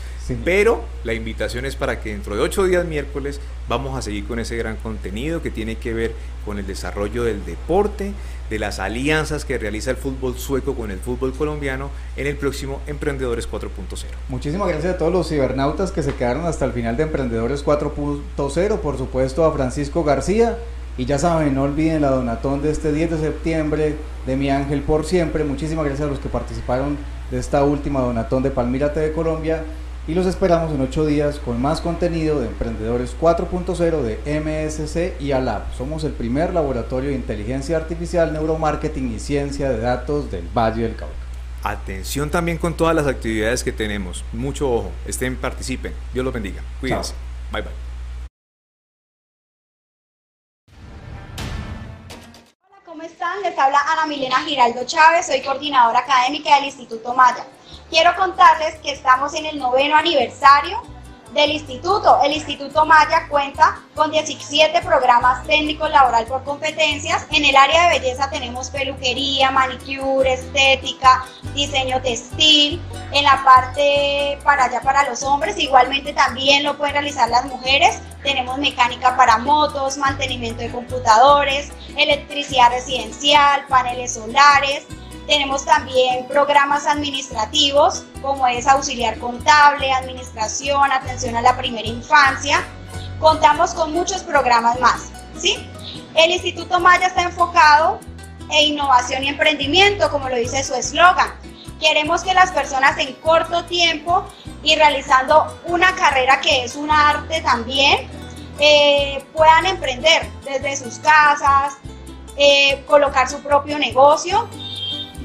pero la invitación es para que dentro de ocho días miércoles vamos a seguir con ese gran contenido que tiene que ver con el desarrollo del deporte, de las alianzas que realiza el fútbol sueco con el fútbol colombiano en el próximo Emprendedores 4.0. Muchísimas gracias a todos los cibernautas que se quedaron hasta el final de Emprendedores 4.0, por supuesto a Francisco García. Y ya saben, no olviden la donatón de este 10 de septiembre de Mi Ángel por Siempre. Muchísimas gracias a los que participaron de esta última donatón de Palmira TV Colombia. Y los esperamos en ocho días con más contenido de Emprendedores 4.0 de MSC y ALAB. Somos el primer laboratorio de inteligencia artificial, neuromarketing y ciencia de datos del Valle del Cauca. Atención también con todas las actividades que tenemos. Mucho ojo, estén, participen. Dios los bendiga. Cuídense. Bye bye. Les habla Ana Milena Giraldo Chávez, soy coordinadora académica del Instituto Maya. Quiero contarles que estamos en el noveno aniversario del instituto. El Instituto Maya cuenta con 17 programas técnicos laboral por competencias. En el área de belleza tenemos peluquería, manicure, estética, diseño textil. En la parte para allá para los hombres, igualmente también lo pueden realizar las mujeres. Tenemos mecánica para motos, mantenimiento de computadores, electricidad residencial, paneles solares, tenemos también programas administrativos como es auxiliar contable, administración, atención a la primera infancia. Contamos con muchos programas más. ¿sí? El Instituto Maya está enfocado en innovación y emprendimiento, como lo dice su eslogan. Queremos que las personas en corto tiempo y realizando una carrera que es un arte también, eh, puedan emprender desde sus casas, eh, colocar su propio negocio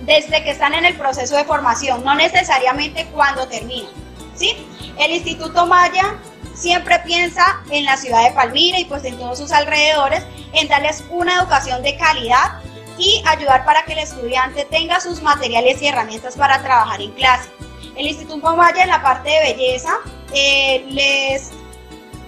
desde que están en el proceso de formación, no necesariamente cuando terminan. ¿sí? El Instituto Maya siempre piensa en la ciudad de Palmira y pues en todos sus alrededores en darles una educación de calidad y ayudar para que el estudiante tenga sus materiales y herramientas para trabajar en clase. El Instituto Maya en la parte de belleza eh, les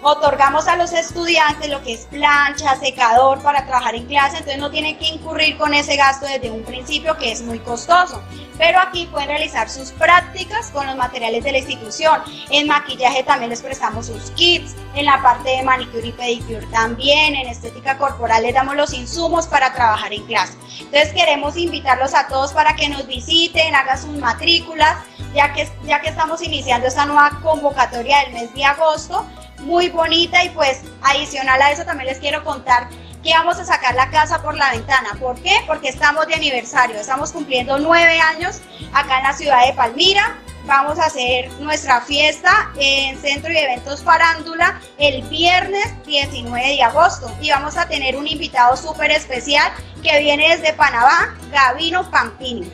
otorgamos a los estudiantes lo que es plancha, secador para trabajar en clase, entonces no tienen que incurrir con ese gasto desde un principio que es muy costoso. Pero aquí pueden realizar sus prácticas con los materiales de la institución. En maquillaje también les prestamos sus kits, en la parte de manicure y pedicure también, en estética corporal les damos los insumos para trabajar en clase. Entonces queremos invitarlos a todos para que nos visiten, hagan sus matrículas, ya que, ya que estamos iniciando esta nueva convocatoria del mes de agosto muy bonita y pues adicional a eso también les quiero contar que vamos a sacar la casa por la ventana. ¿Por qué? Porque estamos de aniversario, estamos cumpliendo nueve años acá en la ciudad de Palmira. Vamos a hacer nuestra fiesta en Centro y Eventos Farándula el viernes 19 de agosto y vamos a tener un invitado súper especial que viene desde Panamá, Gavino Pampini.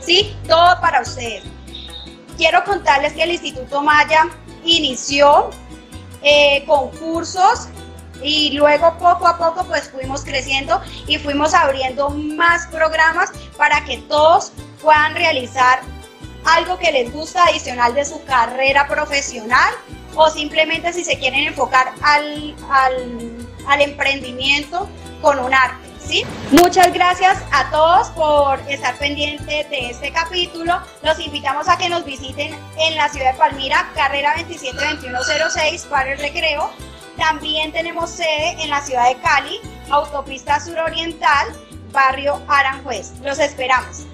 ¿Sí? Todo para ustedes. Quiero contarles que el Instituto Maya inició eh, concursos y luego poco a poco pues fuimos creciendo y fuimos abriendo más programas para que todos puedan realizar algo que les gusta adicional de su carrera profesional o simplemente si se quieren enfocar al, al, al emprendimiento con un arte. Muchas gracias a todos por estar pendientes de este capítulo. Los invitamos a que nos visiten en la ciudad de Palmira, carrera 272106 para el recreo. También tenemos sede en la ciudad de Cali, autopista suroriental, barrio Aranjuez. Los esperamos.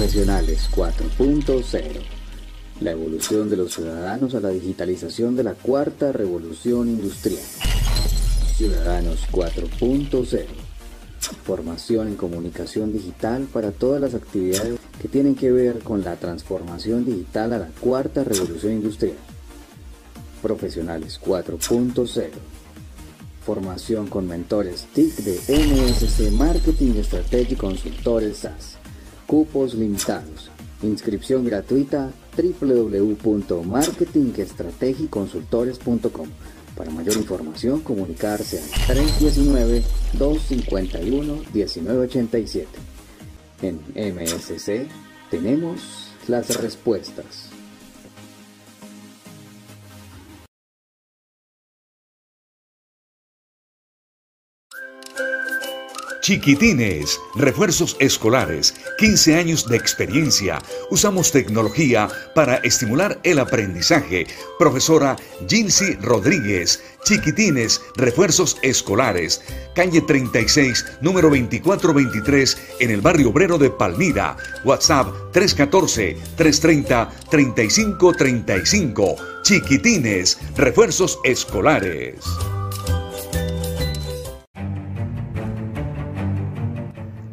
Profesionales 4.0. La evolución de los ciudadanos a la digitalización de la cuarta revolución industrial. Ciudadanos 4.0. Formación en comunicación digital para todas las actividades que tienen que ver con la transformación digital a la cuarta revolución industrial. Profesionales 4.0. Formación con mentores TIC de MSC Marketing Strategy Consultores SAS. Cupos limitados. Inscripción gratuita www.marketingstrategiconsultores.com. Para mayor información, comunicarse al 319-251-1987. En MSC tenemos las respuestas. Chiquitines, refuerzos escolares, 15 años de experiencia. Usamos tecnología para estimular el aprendizaje. Profesora Jinsi Rodríguez, Chiquitines, refuerzos escolares. Calle 36, número 2423, en el barrio obrero de Palmira. WhatsApp 314-330-3535. Chiquitines, refuerzos escolares.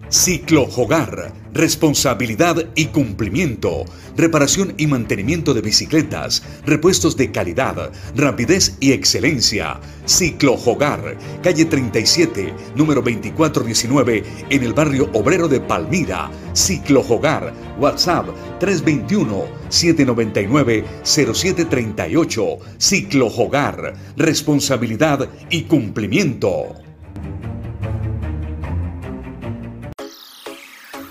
Ciclo Hogar, responsabilidad y cumplimiento, reparación y mantenimiento de bicicletas, repuestos de calidad, rapidez y excelencia. Ciclo Hogar, calle 37, número 2419, en el barrio obrero de Palmira. Ciclo Hogar, WhatsApp 321-799-0738. Ciclo Hogar, responsabilidad y cumplimiento.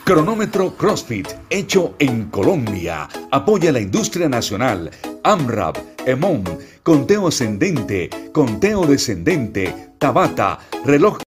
Cronómetro CrossFit, hecho en Colombia. Apoya la industria nacional. AMRAP, EMON, conteo ascendente, conteo descendente, Tabata, reloj